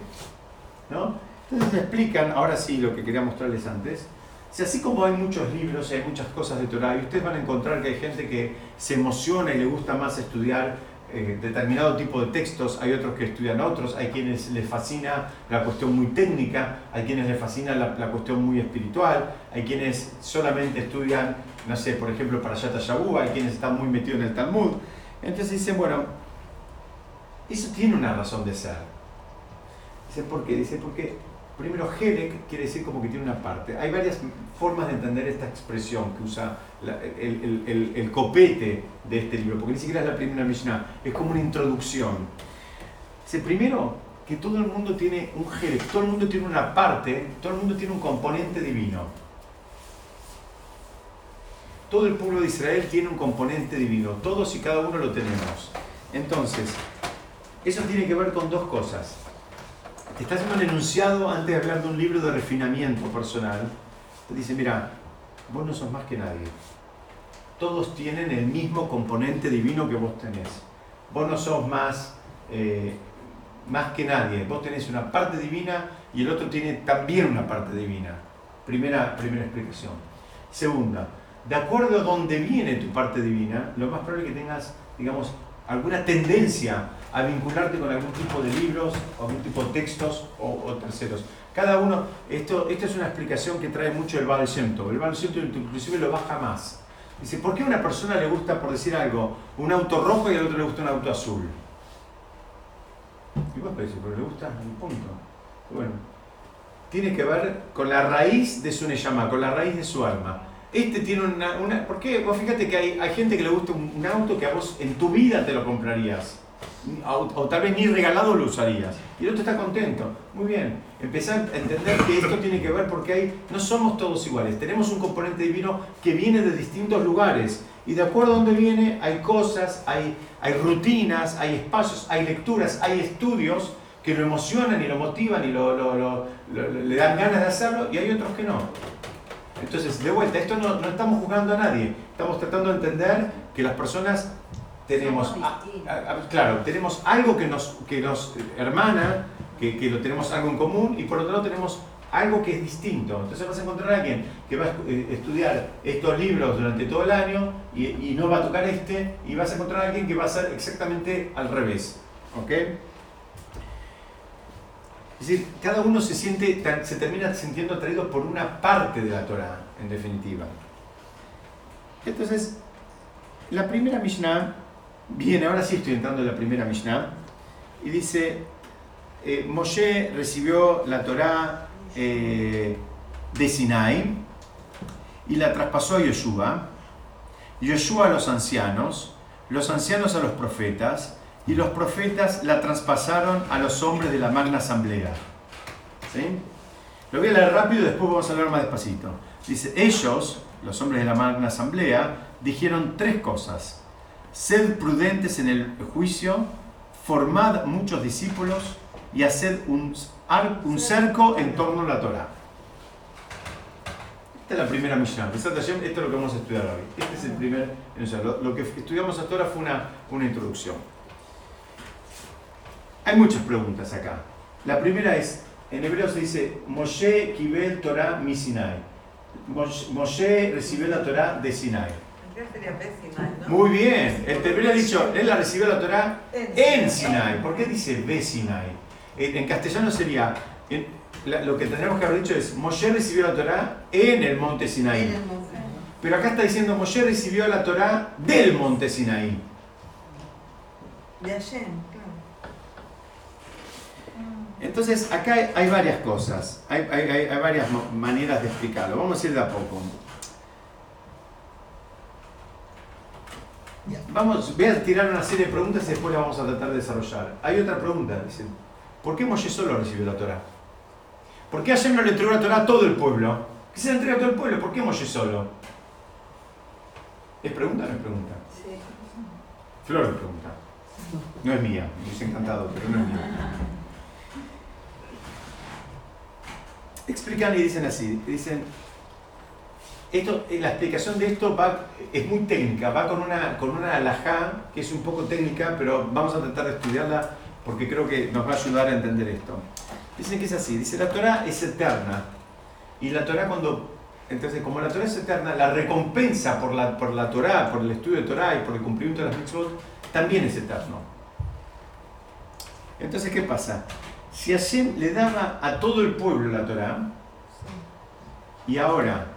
¿No? Entonces explican, ahora sí, lo que quería mostrarles antes. Si así como hay muchos libros y hay muchas cosas de Torah, y ustedes van a encontrar que hay gente que se emociona y le gusta más estudiar eh, determinado tipo de textos, hay otros que estudian otros, hay quienes les fascina la cuestión muy técnica, hay quienes les fascina la, cuestión muy espiritual, hay quienes solamente estudian, no sé, por ejemplo, para Yata Shabu, hay quienes están muy metidos en el Talmud. Entonces dicen, bueno, eso tiene una razón de ser. Dice, ¿por qué? Dice, porque primero Helek quiere decir como que tiene una parte. Hay varias formas de entender esta expresión que usa el, copete de este libro, porque ni siquiera es la primera Mishnah, es como una introducción. Dice, primero, que todo el mundo tiene un jerez, todo el mundo tiene una parte, todo el mundo tiene un componente divino. Todo el pueblo de Israel tiene un componente divino, todos y cada uno lo tenemos. Entonces, eso tiene que ver con dos cosas. Está haciendo un enunciado antes de hablar de un libro de refinamiento personal. Te dice, mira, vos no sos más que nadie todos tienen el mismo componente divino que vos tenés. Vos no sos más, eh, más que nadie, vos tenés una parte divina y el otro tiene también una parte divina. Primera, primera explicación. Segunda, de acuerdo a dónde viene tu parte divina, lo más probable es que tengas, digamos, alguna tendencia a vincularte con algún tipo de libros, o algún tipo de textos o, terceros. Cada uno, esto, esto es una explicación que trae mucho el Baal El Baal inclusive lo baja más. Dice, ¿por qué a una persona le gusta, por decir algo, un auto rojo y al otro le gusta un auto azul? Y vos decís, pero le gusta un punto. Bueno, tiene que ver con la raíz de su Neyama, con la raíz de su alma. Este tiene una, una... ¿Por qué? Vos fíjate que hay, hay gente que le gusta un auto que a vos en tu vida te lo comprarías o, tal vez ni regalado lo usarías. Y el otro está contento. Muy bien. Empezar a entender que esto tiene que ver porque hay, no somos todos iguales. Tenemos un componente divino que viene de distintos lugares. Y de acuerdo a dónde viene, hay cosas, hay, hay rutinas, hay espacios, hay lecturas, hay estudios que lo emocionan y lo motivan y lo, le dan ganas de hacerlo y hay otros que no. Entonces, de vuelta, esto no, no estamos juzgando a nadie. Estamos tratando de entender que las personas tenemos, claro, tenemos algo que nos, que nos hermana, que, que, lo tenemos algo en común, y por otro lado tenemos algo que es distinto. Entonces vas a encontrar a alguien que va a eh, estudiar estos libros durante todo el año y, no va a tocar este, y vas a encontrar a alguien que va a hacer exactamente al revés. ¿Ok? Es decir, cada uno se, siente, se termina sintiendo atraído por una parte de la Torah, en definitiva. Entonces, la primera Mishnah viene, ahora sí estoy entrando en la primera Mishnah, y dice, eh, Moshe recibió la Torah eh, de Sinai y la traspasó a Yeshua, Yeshua a los ancianos, los ancianos a los profetas, y los profetas la traspasaron a los hombres de la magna asamblea. ¿Sí? Lo voy a leer rápido y después vamos a hablar más despacito. Dice, ellos, los hombres de la magna asamblea, dijeron tres cosas. Sed prudentes en el juicio, formad muchos discípulos y haced un, un cerco en torno a la Torah. Esta es la primera misión. Esto es lo que vamos a estudiar hoy. Este es el primer Lo, lo que estudiamos hasta ahora fue una, una introducción. Hay muchas preguntas acá. La primera es, en hebreo se dice, Moshe kibel Torah mi Sinai. Moshe recibió la Torah de Sinai. Muy bien, el hebreo ha dicho, él la recibió la Torah en Sinai. ¿Por qué dice be Sinai? En castellano sería, lo que tendríamos que haber dicho es, Moshe recibió la Torah en el monte Sinai. Pero acá está diciendo, Moshe recibió la Torah del monte Sinai. De Hashem. Entonces, acá hay varias cosas, hay, varias maneras de explicarlo. Vamos a ir de a poco. Vamos, voy a tirar una serie de preguntas y después las vamos a tratar de desarrollar. Hay otra pregunta, dice, ¿por qué Moshe solo recibió la Torah? ¿Por qué Hashem no le entregó la Torah a todo el pueblo? ¿Qué se le entrega a todo el pueblo? ¿Por qué Moshe solo? ¿Es pregunta o no es pregunta? Sí. Flor de pregunta. No es mía, me hubiese encantado, pero no es mía. explican y dicen así, dicen, esto, eh, la explicación de esto va, es muy técnica, va con una, con una alajá que es un poco técnica, pero vamos a tratar de estudiarla porque creo que nos va a ayudar a entender esto. Dicen que es así, dice la Torah es eterna y la Torah cuando, entonces como la Torah es eterna, la recompensa por la, por la Torah, por el estudio de Torah y por el cumplimiento de las mitzvot, también es eterno. Entonces, ¿qué pasa? Si Hashem le daba a todo el pueblo la Torah, y ahora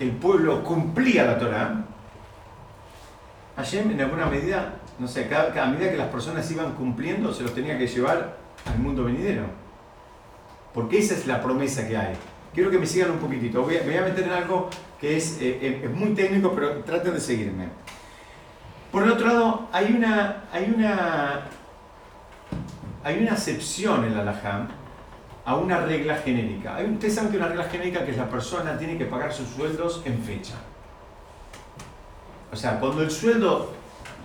el pueblo cumplía la Torah, Hashem en alguna medida, no sé, cada, medida que las personas iban cumpliendo, se los tenía que llevar al mundo venidero. Porque esa es la promesa que hay. Quiero que me sigan un poquitito. Voy a, me voy a meter en algo que es, eh, es muy técnico, pero traten de seguirme. Por el otro lado, hay una, hay una hay una excepción en la alajá a una regla genérica. Ustedes saben que una regla genérica que es la persona tiene que pagar sus sueldos en fecha. O sea, cuando el sueldo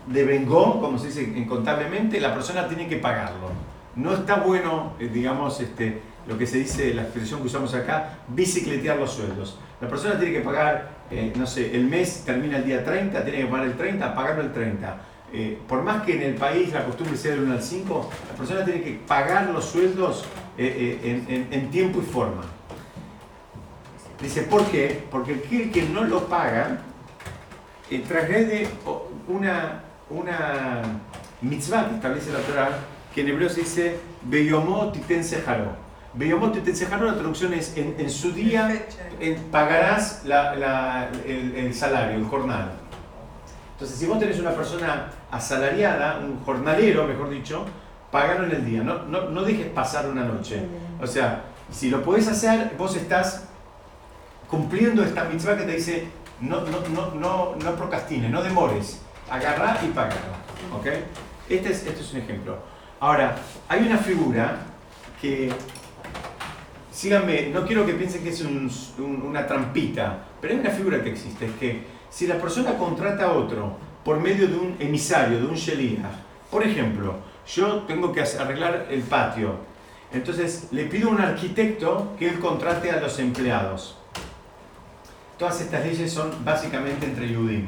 devengó, como se dice contablemente, la persona tiene que pagarlo. No está bueno, eh, digamos, este, lo que se dice, la expresión que usamos acá, bicicletear los sueldos. La persona tiene que pagar, eh, no sé, el mes termina el día 30, tiene que pagar el 30, pagarlo el 30 eh, por más que en el país la costumbre sea del 1 al 5, la persona tiene que pagar los sueldos eh, eh, en, tiempo y forma. Dice, ¿por qué? Porque aquel que no lo paga transgrede una, una mitzvah que establece la Torah, que en hebreo se dice Beyomot sejaro. Beyomot sejaro, la traducción es en, su día pagarás el, el salario, el jornal. Entonces, si vos tenés una persona asalariada, un jornalero, mejor dicho, pagalo en el día, no, no, dejes pasar una noche. O sea, si lo podés hacer, vos estás cumpliendo esta mitzvah que te dice, no, no, no, no, procrastines, no demores, agarrá y pagalo. ¿ok? Este es, este es un ejemplo. Ahora, hay una figura que, síganme, no quiero que piensen que es una trampita, pero hay una figura que existe, es que si la persona contrata a otro por medio de un emisario, de un sheliach, por ejemplo, yo tengo que arreglar el patio, entonces le pido a un arquitecto que él contrate a los empleados. Todas estas leyes son básicamente entre Yudim.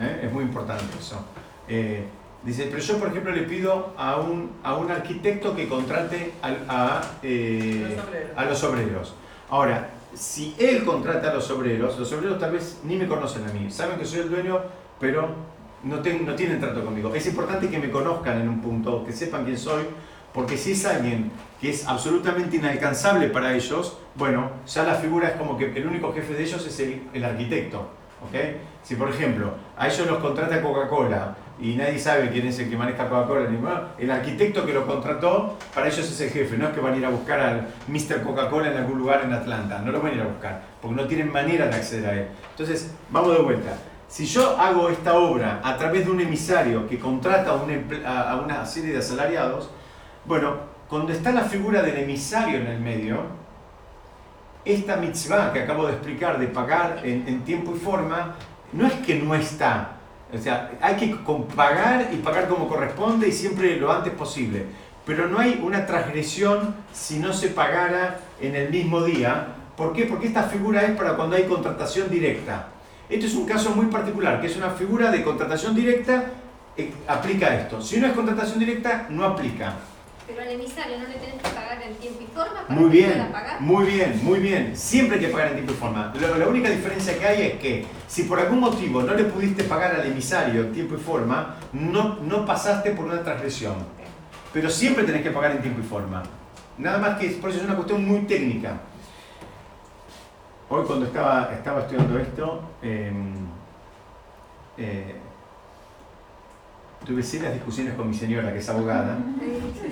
¿eh? Es muy importante eso. Eh, dice, pero yo por ejemplo le pido a un, a un arquitecto que contrate a, a, eh, a los obreros. Ahora, si él contrata a los obreros, los obreros tal vez ni me conocen a mí, saben que soy el dueño, pero no, tienen trato conmigo. Es importante que me conozcan en un punto, que sepan quién soy, porque si es alguien que es absolutamente inalcanzable para ellos, bueno, ya la figura es como que el único jefe de ellos es el, el arquitecto. ¿okay? Si por ejemplo a ellos los contrata Coca-Cola y nadie sabe quién es el que maneja Coca-Cola, el arquitecto que lo contrató, para ellos es el jefe, no es que van a ir a buscar al Mr. Coca-Cola en algún lugar en Atlanta, no lo van a ir a buscar, porque no tienen manera de acceder a él. Entonces, vamos de vuelta. Si yo hago esta obra a través de un emisario que contrata a, una serie de asalariados, bueno, cuando está la figura del emisario en el medio, esta mitzvah que acabo de explicar de pagar en, en tiempo y forma, no es que no está, o sea, hay que pagar y pagar como corresponde y siempre lo antes posible. Pero no hay una transgresión si no se pagara en el mismo día. ¿Por qué? Porque esta figura es para cuando hay contratación directa. Esto es un caso muy particular, que es una figura de contratación directa, eh, aplica esto. Si no es contratación directa, no aplica. Pero al emisario no le tenés que pagar en tiempo y forma para muy que bien, pueda pagar. Muy bien, muy bien. Siempre hay que pagar en tiempo y forma. La, única diferencia que hay es que si por algún motivo no le pudiste pagar al emisario en tiempo y forma, no, no pasaste por una transgresión. Pero siempre tenés que pagar en tiempo y forma. Nada más que por eso es una cuestión muy técnica. Hoy cuando estaba, estaba estudiando esto, em, eh, tuve serias discusiones con mi señora, que es abogada,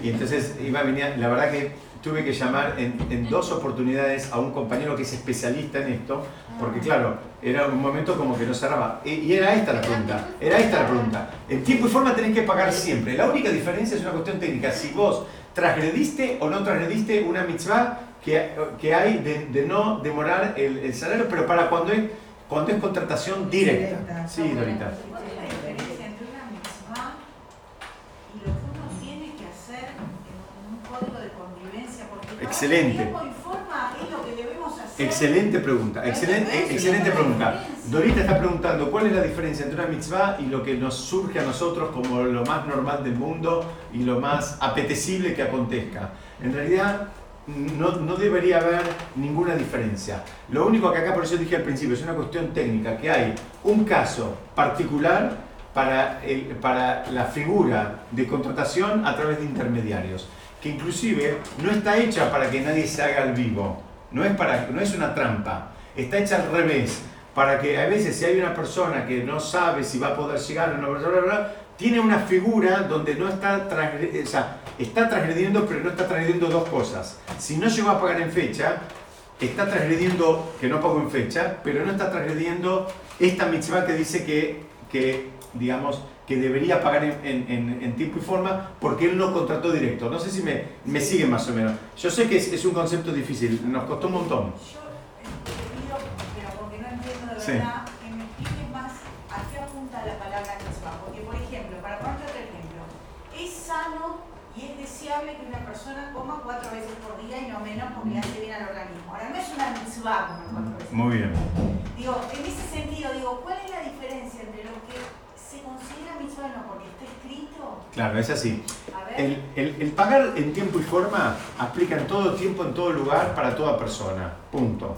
y entonces iba a venir, la verdad que tuve que llamar en, dos oportunidades a un compañero que es especialista en esto, porque claro, era un momento como que no cerraba. Y era esta la pregunta, era esta la pregunta. En tiempo y forma tenés que pagar siempre. La única diferencia es una cuestión técnica. Si vos transgrediste o no transgrediste una mitzvah que, que hay de, no demorar el, salario, pero para cuando es, cuando es contratación directa. Sí, Dorita. Excelente. Excelente pregunta, excelente, excelente pregunta. Dorita está preguntando cuál es la diferencia entre una mitzvah y lo que nos surge a nosotros como lo más normal del mundo y lo más apetecible que acontezca. En realidad no, no debería haber ninguna diferencia. Lo único que acá, por eso dije al principio, es una cuestión técnica, que hay un caso particular para, el, para la figura de contratación a través de intermediarios que inclusive no está hecha para que nadie se haga al vivo, no es, para, no es una trampa, está hecha al revés, para que a veces si hay una persona que no sabe si va a poder llegar o no, tiene una figura donde no está, o sea, está transgrediendo, pero no está transgrediendo dos cosas. Si no llegó a pagar en fecha, está transgrediendo que no pagó en fecha, pero no está transgrediendo esta mitzvah que dice que, que digamos, que debería pagar en, tiempo y forma porque él no contrató directo. No sé si me, me siguen más o menos. Yo sé que es, un concepto difícil, nos costó un montón. Yo te pido, pero porque no entiendo de verdad, que me expliques más a qué apunta la palabra misma. Porque, por ejemplo, para ponerte otro ejemplo, es sano y es deseable que una persona coma cuatro veces por día y no menos porque hace bien al organismo. Ahora, no es una mitzvah comer cuatro veces. Muy bien. Digo, en ese sentido, digo, ¿cuál es la diferencia entre lo que ¿Se considera no porque está escrito? Claro, es así. El, el, pagar en tiempo y forma aplica en todo tiempo, en todo lugar, para toda persona. Punto.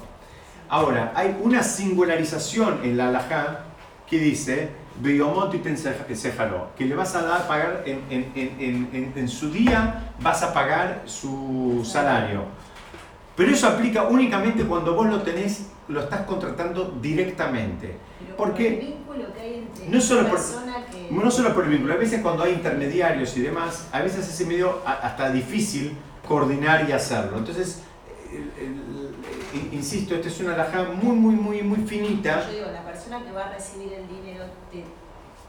Ahora, hay una singularización en la halajá que dice, que le vas a dar pagar en, en, en, en, su día, vas a pagar su salario. Pero eso aplica únicamente cuando vos lo tenés, lo estás contratando directamente. Porque no solo, por, no solo por el vínculo, a veces cuando hay intermediarios y demás, a veces es medio hasta difícil coordinar y hacerlo. Entonces, insisto, esta es una alhaja muy, muy, muy, muy finita. Yo digo, la persona que va a recibir el dinero te,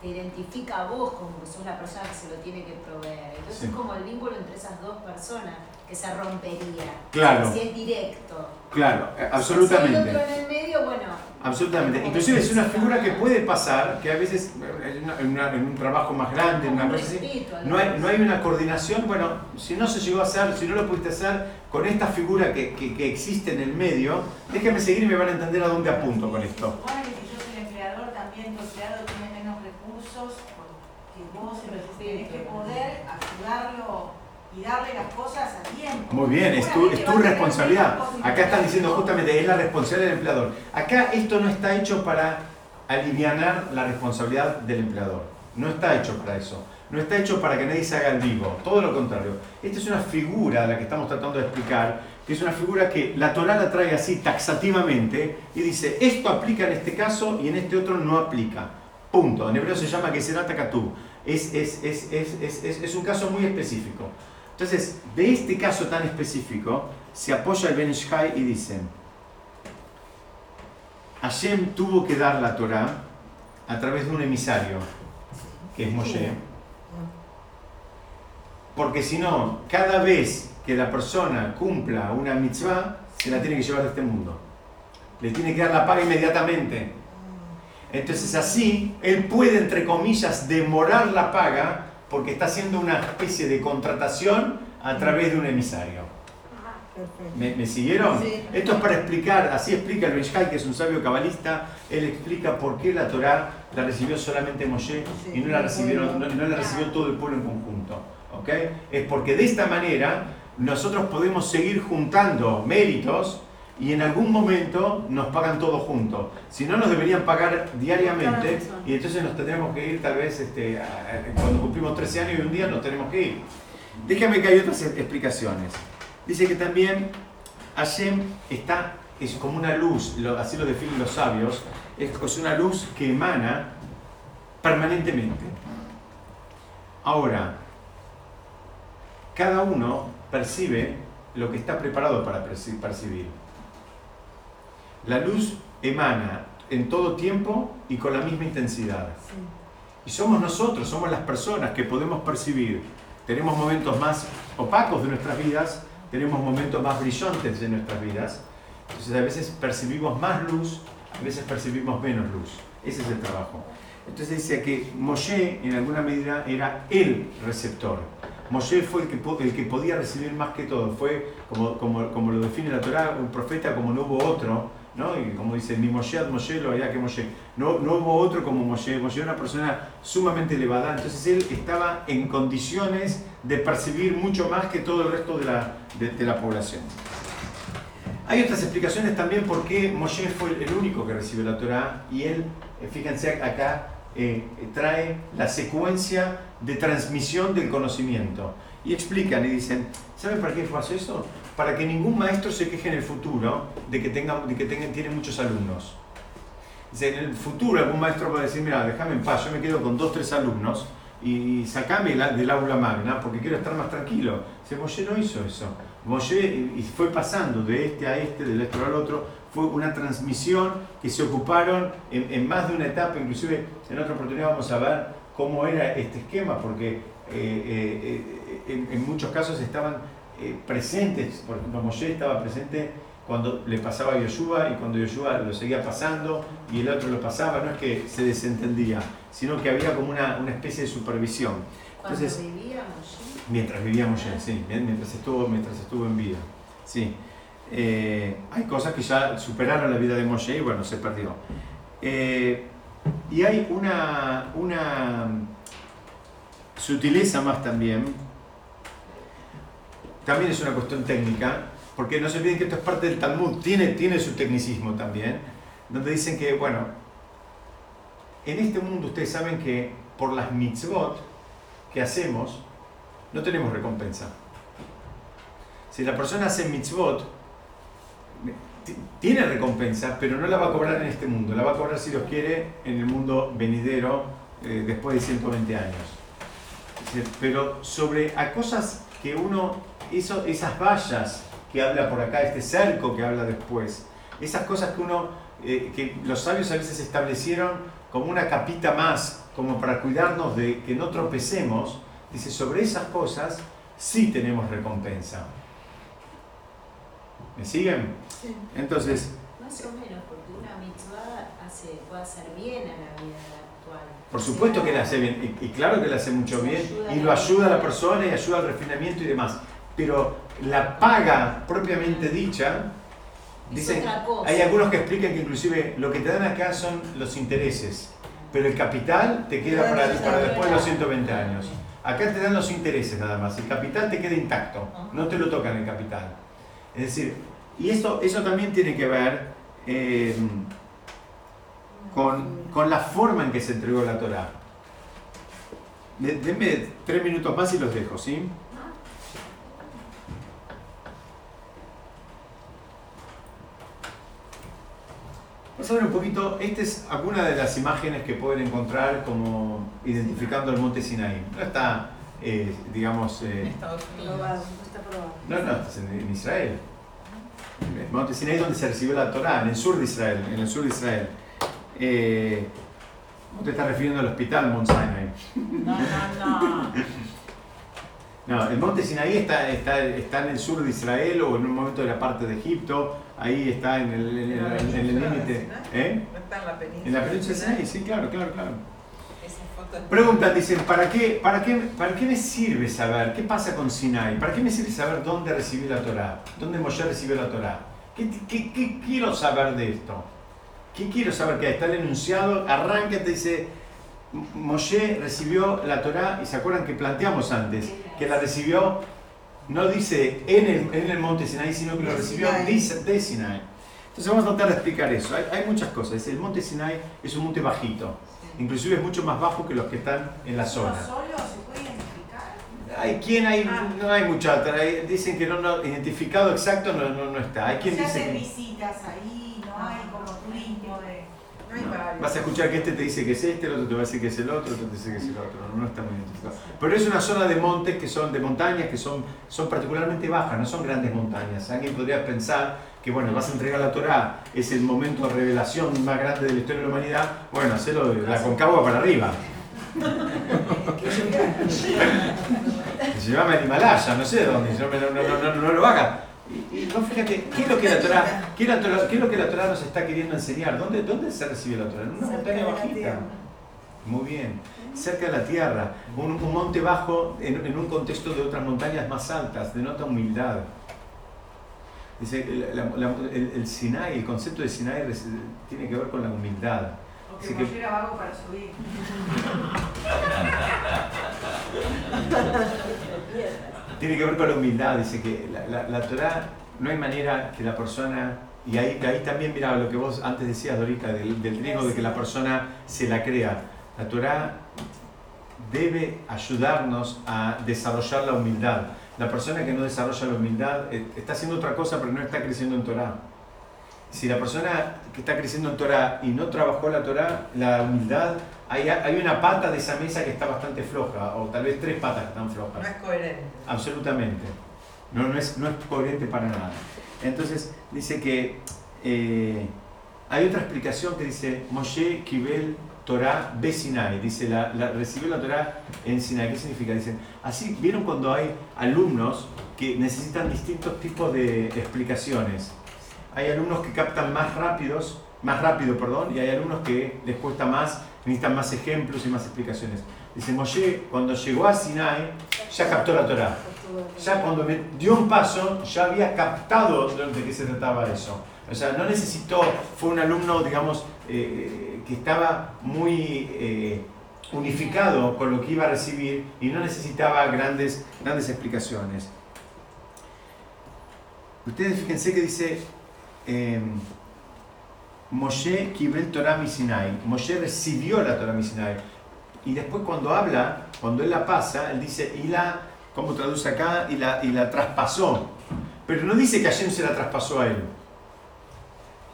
identifica a vos como que sos la persona que se lo tiene que proveer. Entonces es como el vínculo entre esas dos personas que se rompería. Claro. Si es directo. Claro, absolutamente. Si hay otro en el medio, bueno, Absolutamente. Inclusive es una figura que puede pasar, que a veces en, un trabajo más grande, en una así, no hay, no hay una coordinación. Bueno, si no se llegó a hacer, si no lo pudiste hacer con esta figura que, que, existe en el medio, déjenme seguir y me van a entender a dónde apunto con esto. Supone que si yo soy empleador, también tu empleado tiene menos recursos, porque vos tenés que poder ayudarlo y darle las cosas a tiempo. Muy bien, es tu, es tu responsabilidad. Acá están diciendo justamente, es la responsabilidad del empleador. Acá esto no está hecho para aliviar la responsabilidad del empleador. No está hecho para eso. No está hecho para que nadie se haga el vivo. Todo lo contrario. Esta es una figura la que estamos tratando de explicar, que es una figura que la Torah la trae así taxativamente y dice, esto aplica en este caso y en este otro no aplica. Punto. En hebreo se llama que será takatú. Es, es, es, es, un caso muy específico. Entonces, de este caso tan específico, se apoya el Ben y dicen, Hashem tuvo que dar la Torah a través de un emisario, que es Moshe, porque si no, cada vez que la persona cumpla una mitzvah, se la tiene que llevar de este mundo. Le tiene que dar la paga inmediatamente. Entonces así, él puede, entre comillas, demorar la paga porque está haciendo una especie de contratación a través de un emisario. ¿Me, siguieron? Esto es para explicar, así explica el Benshai, que es un sabio cabalista, él explica por qué la Torah la recibió solamente Moshe y no la, recibieron, no, la recibió todo el pueblo en conjunto. ¿okay? Es porque de esta manera nosotros podemos seguir juntando méritos y en algún momento nos pagan todos juntos. Si no, nos deberían pagar diariamente y entonces nos tendremos que ir tal vez este, cuando cumplimos 13 años y un día nos tenemos que ir. Déjame que hay otras explicaciones. Dice que también Hashem está, es como una luz, así lo definen los sabios, es una luz que emana permanentemente. Ahora, cada uno percibe lo que está preparado para percibir. La luz emana en todo tiempo y con la misma intensidad. Y somos nosotros, somos las personas que podemos percibir. Tenemos momentos más opacos de nuestras vidas tenemos momentos más brillantes en nuestras vidas. Entonces a veces percibimos más luz, a veces percibimos menos luz. Ese es el trabajo. Entonces dice que Moshe en alguna medida era el receptor. Moshe fue el que, el que podía recibir más que todo. Fue, como, como, como lo define la Torah, un profeta como no hubo otro ¿no? Y como dice, mi Moshe Moshe lo que Moshe. No, no hubo otro como Moshe. Moshe era una persona sumamente elevada, entonces él estaba en condiciones de percibir mucho más que todo el resto de la, de, la población. Hay otras explicaciones también por qué Moshe fue el único que recibió la Torah y él, eh, fíjense acá, eh, trae la secuencia de transmisión del conocimiento. Y explican y dicen, ¿saben para qué fue eso? Para que ningún maestro se queje en el futuro de que, tenga, de que tengan, tiene muchos alumnos. en el futuro algún maestro va a decir, mira, déjame en paz, yo me quedo con dos, tres alumnos y sacame del aula magna porque quiero estar más tranquilo. Dice, Moshe no hizo eso. Moshe y fue pasando de este a este, del otro al otro, fue una transmisión que se ocuparon en, más de una etapa, inclusive en otra oportunidad vamos a ver cómo era este esquema, porque eh, eh, eh, en muchos casos estaban eh, presentes, por ejemplo Moshe estaba presente cuando le pasaba a Yoshua y cuando Yoshua lo seguía pasando y el otro lo pasaba, no es que se desentendía, sino que había como una, una especie de supervisión. Entonces, vivía Moshe? Mientras vivía Moshe, sí, mientras estuvo, mientras estuvo en vida. Sí. Eh, hay cosas que ya superaron la vida de Moshe y bueno, se perdió. Eh, y hay una, una sutileza más también también es una cuestión técnica, porque no se olviden que esto es parte del Talmud, tiene, tiene su tecnicismo también, donde dicen que, bueno, en este mundo ustedes saben que por las mitzvot que hacemos, no tenemos recompensa. Si la persona hace mitzvot, tiene recompensa, pero no la va a cobrar en este mundo, la va a cobrar si Dios quiere en el mundo venidero eh, después de 120 años. Pero sobre a cosas que uno esas vallas que habla por acá, este cerco que habla después, esas cosas que uno, eh, que los sabios a veces establecieron como una capita más, como para cuidarnos de que no tropecemos, dice, sobre esas cosas sí tenemos recompensa. ¿Me siguen? Sí. Entonces... Más o menos, porque una mitzvah hace, puede hacer bien a la vida actual. Por supuesto que la hace bien, y, claro que la hace mucho bien, y lo ayuda a la persona y ayuda al refinamiento y demás pero la paga propiamente dicha, dicen, hay algunos que explican que inclusive lo que te dan acá son los intereses, pero el capital te queda para, después de los 120 años. Acá te dan los intereses nada más. El capital te queda intacto. No te lo tocan el capital. Es decir, y esto, eso también tiene que ver eh, con, con, la forma en que se entregó la Torah. Denme tres minutos más y los dejo, ¿sí? Vamos a ver un poquito, esta es alguna de las imágenes que pueden encontrar como identificando el monte Sinaí. No está, eh, digamos... Eh, Estados Unidos. no está probado. No, no, está en, Israel. El monte Sinaí es donde se recibió la Torah, en el sur de Israel. En el sur de Israel. Eh, ¿No te estás refiriendo al hospital Mount Sinai? No, no, no. (laughs) No, el monte Sinaí está, está, está en el sur de Israel o en un momento de la parte de Egipto ahí está en el límite. ¿Eh? está en la península. En la península de Sinaí, sí, claro, claro, claro. Preguntan, dicen, ¿para qué, para, qué, ¿para qué me sirve saber qué pasa con Sinai? ¿Para qué me sirve saber dónde recibí la Torah? ¿Dónde Moshe recibió la Torah? ¿Qué, qué, qué quiero saber de esto? ¿Qué quiero saber? Que está el enunciado, arranca, te dice, Moshe recibió la Torah y se acuerdan que planteamos antes, que la recibió no dice en el, en el monte Sinai, sino que lo recibió de Sinai. Entonces vamos a tratar de explicar eso. Hay, muchas cosas. El monte Sinai es un monte bajito. Inclusive es mucho más bajo que los que están en la zona. ¿Solo se puede identificar? Hay quien hay, ah. no hay mucha, dicen que no, no identificado exacto no, no, está. Hay quien dice visitas ahí, no hay como turismo de Vas a escuchar que este te dice que es este, el otro te va a decir que es el otro, el otro te dice que es el otro. No, está muy identificado. Pero es una zona de montes que son, de montañas que son, son particularmente bajas, no son grandes montañas. Alguien podría pensar que, bueno, vas a entregar la Torah, es el momento de revelación más grande de la historia de la humanidad. Bueno, hacelo de la concagua para arriba. se llama el Himalaya, no sé dónde, no, no, no, no lo haga. Y, no, fíjate, ¿qué es lo que la Torah, qué es lo que la Torah nos está queriendo enseñar? ¿Dónde, ¿Dónde se recibe la Torah? En una montaña bajita. Muy bien. Cerca de la tierra, un, un monte bajo en, en, un contexto de otras montañas más altas, denota humildad. Dice, el, el, Sinai, el concepto de Sinai tiene que ver con la humildad. Porque que, era vago para subir. (laughs) (laughs) (laughs) tiene que ver con la humildad, dice que la, la, Torah no hay manera que la persona, y ahí, también mira lo que vos antes decías, Dorita, del, del riesgo de que la persona se la crea. La Torah debe ayudarnos a desarrollar la humildad. La persona que no desarrolla la humildad eh, está haciendo otra cosa, pero no está creciendo en Torah. Si la persona que está creciendo en Torah y no trabajó la Torah, la humildad hay, una pata de esa mesa que está bastante floja, o tal vez tres patas que están flojas. No es coherente. Absolutamente. No, no, es, no es coherente para nada. Entonces dice que eh, hay otra explicación que dice Moshe Kibel Torah be Sinai. Dice, la, recibió la Torah en Sinai. ¿Qué significa? Dicen, así, ¿vieron cuando hay alumnos que necesitan distintos tipos de explicaciones? Hay alumnos que captan más rápidos, más rápido, perdón, y hay alumnos que les cuesta más necesitan más ejemplos y más explicaciones. Dice Moshe, cuando llegó a Sinai, ya captó la Torah. Ya cuando dio un paso, ya había captado de qué se trataba eso. O sea, no necesitó, fue un alumno, digamos, eh, que estaba muy eh, unificado con lo que iba a recibir y no necesitaba grandes, grandes explicaciones. Ustedes fíjense que dice... Em, Moshe Kibel Torah Sinai. Moshe recibió la Torah Sinai. Y después cuando habla, cuando él la pasa, él dice, y la, ¿cómo traduce acá? Y la, y la traspasó. Pero no dice que Hashem se la traspasó a él.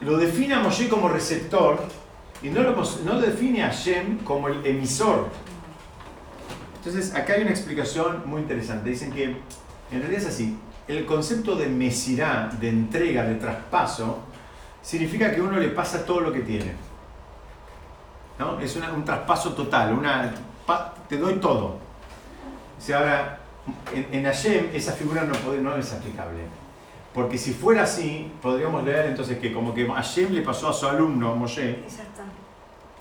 Lo define a Moshe como receptor y no lo, no define a Hashem como el emisor. Entonces, acá hay una explicación muy interesante. Dicen que en realidad es así. El concepto de mesirá, de entrega, de traspaso, significa que uno le pasa todo lo que tiene. ¿no? Es un traspaso total, una, te doy todo. O ahora, en, en Hashem esa figura no, puede, no es aplicable. Porque si fuera así, podríamos leer entonces que como que Hashem le pasó a su alumno, Moshe,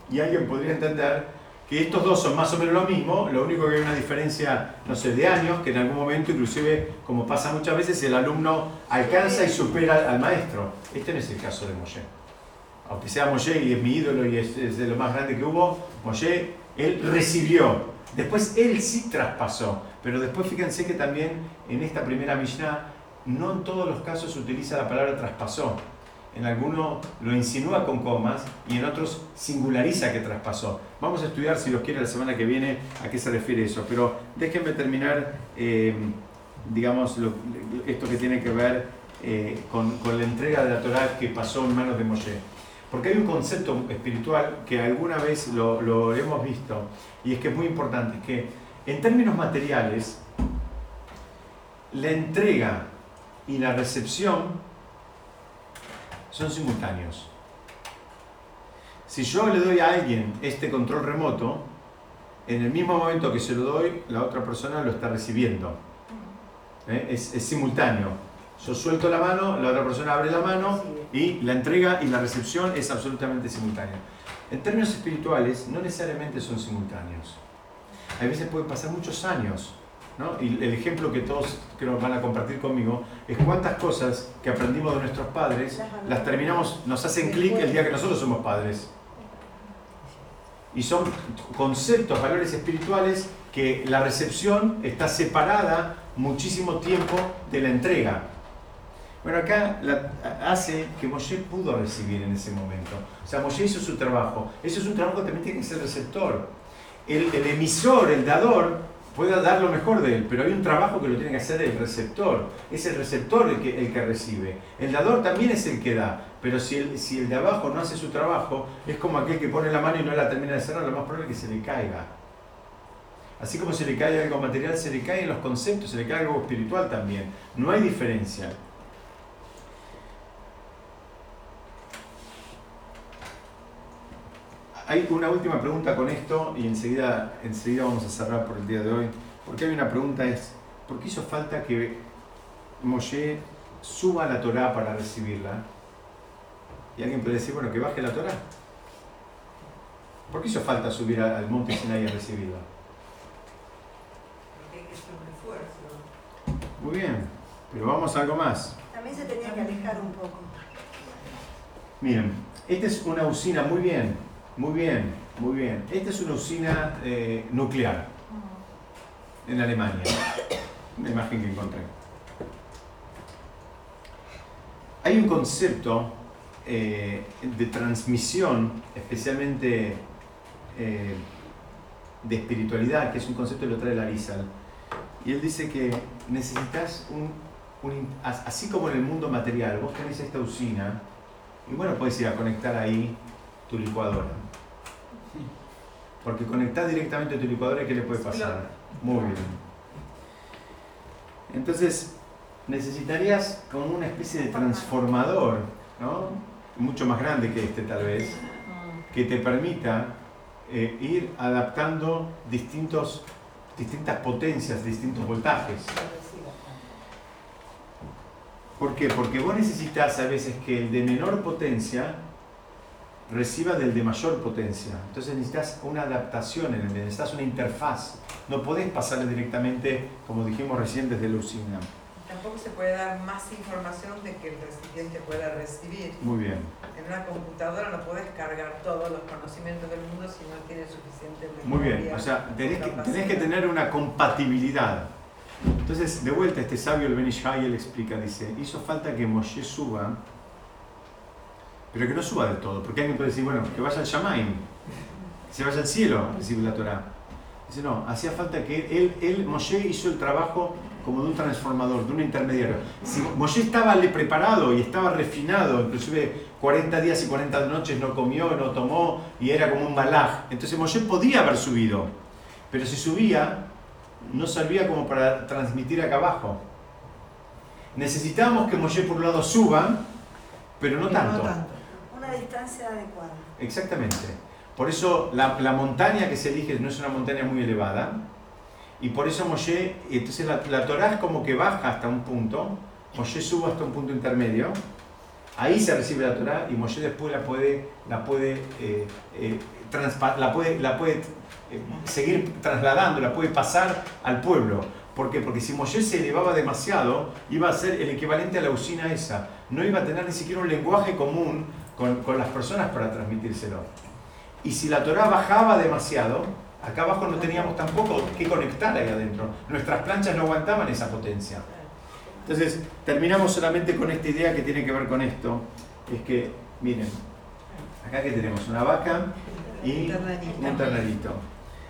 y alguien podría entender que estos dos son más o menos lo mismo, lo único que hay una diferencia, no sé, de años, que en algún momento, inclusive, como pasa muchas veces, el alumno alcanza y supera al maestro. Este no es el caso de Moshe. Aunque sea Moshe y es mi ídolo y es, de lo más grande que hubo, Moshe, él recibió. Después él sí traspasó, pero después fíjense que también en esta primera Mishnah no en todos los casos se utiliza la palabra traspasó. En algunos lo insinúa con comas y en otros singulariza que traspasó. Vamos a estudiar, si los quiere, la semana que viene a qué se refiere eso. Pero déjenme terminar, eh, digamos, esto que tiene que ver eh, con, la entrega de la Torah que pasó en manos de Moshe. Porque hay un concepto espiritual que alguna vez lo, hemos visto y es que es muy importante, que en términos materiales, la entrega y la recepción son simultáneos. Si yo le doy a alguien este control remoto, en el mismo momento que se lo doy, la otra persona lo está recibiendo. ¿Eh? Es, simultáneo. Yo suelto la mano, la otra persona abre la mano y la entrega y la recepción es absolutamente simultánea. En términos espirituales, no necesariamente son simultáneos. A veces pueden pasar muchos años y el ejemplo que todos creo van a compartir conmigo es cuántas cosas que aprendimos de nuestros padres las terminamos, nos hacen clic el día que nosotros somos padres. Y son conceptos, valores espirituales que la recepción está separada muchísimo tiempo de la entrega. Bueno, acá hace que Moshe pudo recibir en ese momento. O sea, Moshe hizo su trabajo. Eso es un trabajo que también tiene que ser receptor. El, el emisor, el dador, pueda dar lo mejor de él, pero hay un trabajo que lo tiene que hacer el receptor. Es el receptor el que, el que recibe. El dador también es el que da, pero si el, si el de abajo no hace su trabajo, es como aquel que pone la mano y no la termina de cerrar, lo más probable es que se le caiga. Así como se le cae algo material, se le caen los conceptos, se le cae algo espiritual también. No hay diferencia. Hay una última pregunta con esto y enseguida, enseguida vamos a cerrar por el día de hoy. Porque hay una pregunta es, ¿por qué hizo falta que Moshe suba la Torá para recibirla? Y alguien puede decir, bueno, que baje la Torá. ¿Por qué hizo falta subir al monte Sinai a recibirla? Porque hay que hacer un esfuerzo. Muy bien, pero vamos a algo más. También se tenía que alejar un poco. Miren, esta es una usina muy bien, muy bien, muy bien. Esta es una usina eh, nuclear en Alemania. Una imagen que encontré. Hay un concepto eh, de transmisión, especialmente eh, de espiritualidad, que es un concepto que lo trae Larizal. Y él dice que necesitas un, un, así como en el mundo material, vos tenés esta usina, y bueno, puedes ir a conectar ahí tu licuadora porque conectar directamente a tu licuadora, ¿qué le puede pasar? Muy bien. Entonces, necesitarías como una especie de transformador, ¿no? mucho más grande que este tal vez, que te permita eh, ir adaptando distintos, distintas potencias, distintos voltajes. ¿Por qué? Porque vos necesitas a veces que el de menor potencia reciba del de mayor potencia. Entonces necesitas una adaptación en el necesitas una interfaz. No podés pasarle directamente, como dijimos recién, desde la usina. Tampoco se puede dar más información de que el recipiente pueda recibir. Muy bien. En una computadora no puedes cargar todos los conocimientos del mundo si no tienes suficiente. Muy bien, o sea, tenés que, tenés que, tener una compatibilidad. Entonces, de vuelta, este sabio, el Benishayel, explica, dice, hizo falta que Moshe suba pero que no suba del todo, porque alguien puede decir, bueno, que vaya al Shamaim, que se vaya al cielo a recibir la Torah. Dice, no, hacía falta que él, él, Moshe hizo el trabajo como de un transformador, de un intermediario. Si Moshe estaba preparado y estaba refinado, inclusive 40 días y 40 noches no comió, no tomó y era como un malaj. Entonces Moshe podía haber subido, pero si subía, no servía como para transmitir acá abajo. Necesitábamos que Moshe por un lado suba, pero no tanto distancia adecuada. Exactamente. Por eso la, la, montaña que se elige no es una montaña muy elevada. Y por eso Moshe, entonces la, la Torah es como que baja hasta un punto, Moshe sube hasta un punto intermedio, ahí se recibe la Torah y Moshe después la puede, la puede, eh, eh, la puede, la puede eh, seguir trasladando, la puede pasar al pueblo. ¿Por qué? Porque si Moshe se elevaba demasiado, iba a ser el equivalente a la usina esa. No iba a tener ni siquiera un lenguaje común con, las personas para transmitírselo. Y si la Torah bajaba demasiado, Acá abajo no teníamos tampoco que conectar ahí adentro. Nuestras planchas no aguantaban esa potencia. Entonces, terminamos solamente con esta idea que tiene que ver con esto. Es que, miren, acá que tenemos una vaca y un ternarito.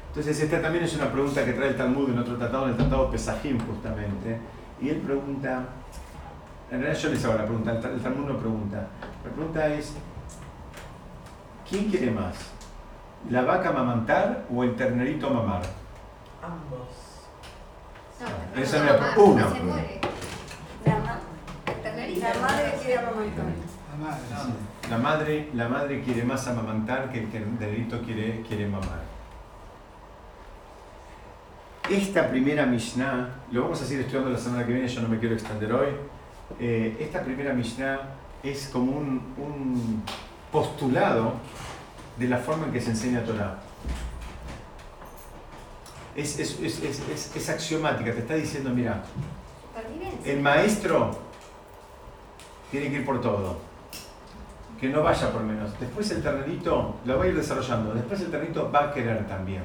Entonces, esta también es una pregunta que trae el Talmud en otro tratado, en el tratado Pesajim justamente. Y él pregunta, en realidad yo les hago la pregunta, el Talmud no pregunta. La pregunta es, ¿quién quiere más? ¿La vaca mamantar o el ternerito mamar? Ambos. No, Esa no, es la mamá, pro- una. se muere. La, ma- El ternerito. la madre quiere amamantar. La madre, la madre quiere más amamantar que el ternerito quiere, quiere mamar. Esta primera Mishnah, lo vamos a seguir estudiando la semana que viene, yo no me quiero extender hoy. Eh, esta primera Mishnah es como un, un postulado de la forma en que se enseña Torah. Es, es, es, es, es- es axiomática, te está diciendo, mira, el maestro tiene que ir por todo. Que no vaya por menos. Después el ternerito lo va a ir desarrollando. Después el ternerito va a querer también.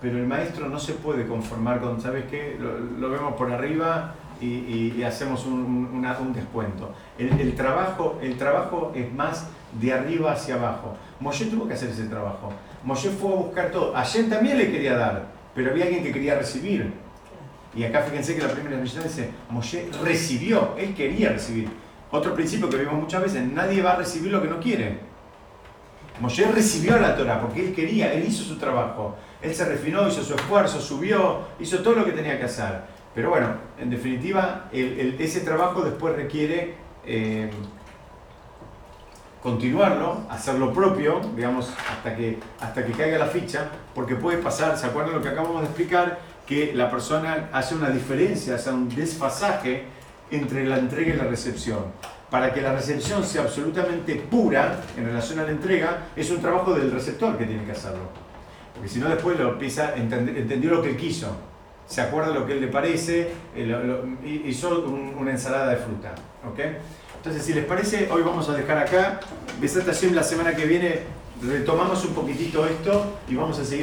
Pero el maestro no se puede conformar con, ¿sabes qué? Lo, lo vemos por arriba y, y- y hacemos un, un- descuento. El, el trabajo, el trabajo es más de arriba hacia abajo. Moshe tuvo que hacer ese trabajo. Moshe fue a buscar todo. Ayer también le quería dar, pero había alguien que quería recibir. Y acá fíjense que la primera Mishnah dice, Moshe recibió, él quería recibir. Otro principio que vemos muchas veces, nadie va a recibir lo que no quiere. Moshe recibió la Torah porque él quería, él hizo su trabajo. Él se refinó, hizo su esfuerzo, subió, hizo todo lo que tenía que hacer. Pero bueno, en definitiva, el- el- ese trabajo después requiere eh, continuarlo, hacer lo propio, digamos, hasta que, hasta que caiga la ficha, porque puede pasar, ¿se acuerdan lo que acabamos de explicar? Que la persona hace una diferencia, hace un desfasaje entre la entrega y la recepción. Para que la recepción sea absolutamente pura en relación a la entrega, es un trabajo del receptor que tiene que hacerlo. Porque si no, después lo empieza, entend- entendió lo que quiso, se acuerda lo que él le parece, eh, lo- lo- hi- hizo un- una ensalada de fruta. ¿ok? Entonces, si les parece, hoy vamos a dejar acá. Besat Hashem, la semana que viene retomamos un poquitito esto y vamos a seguir.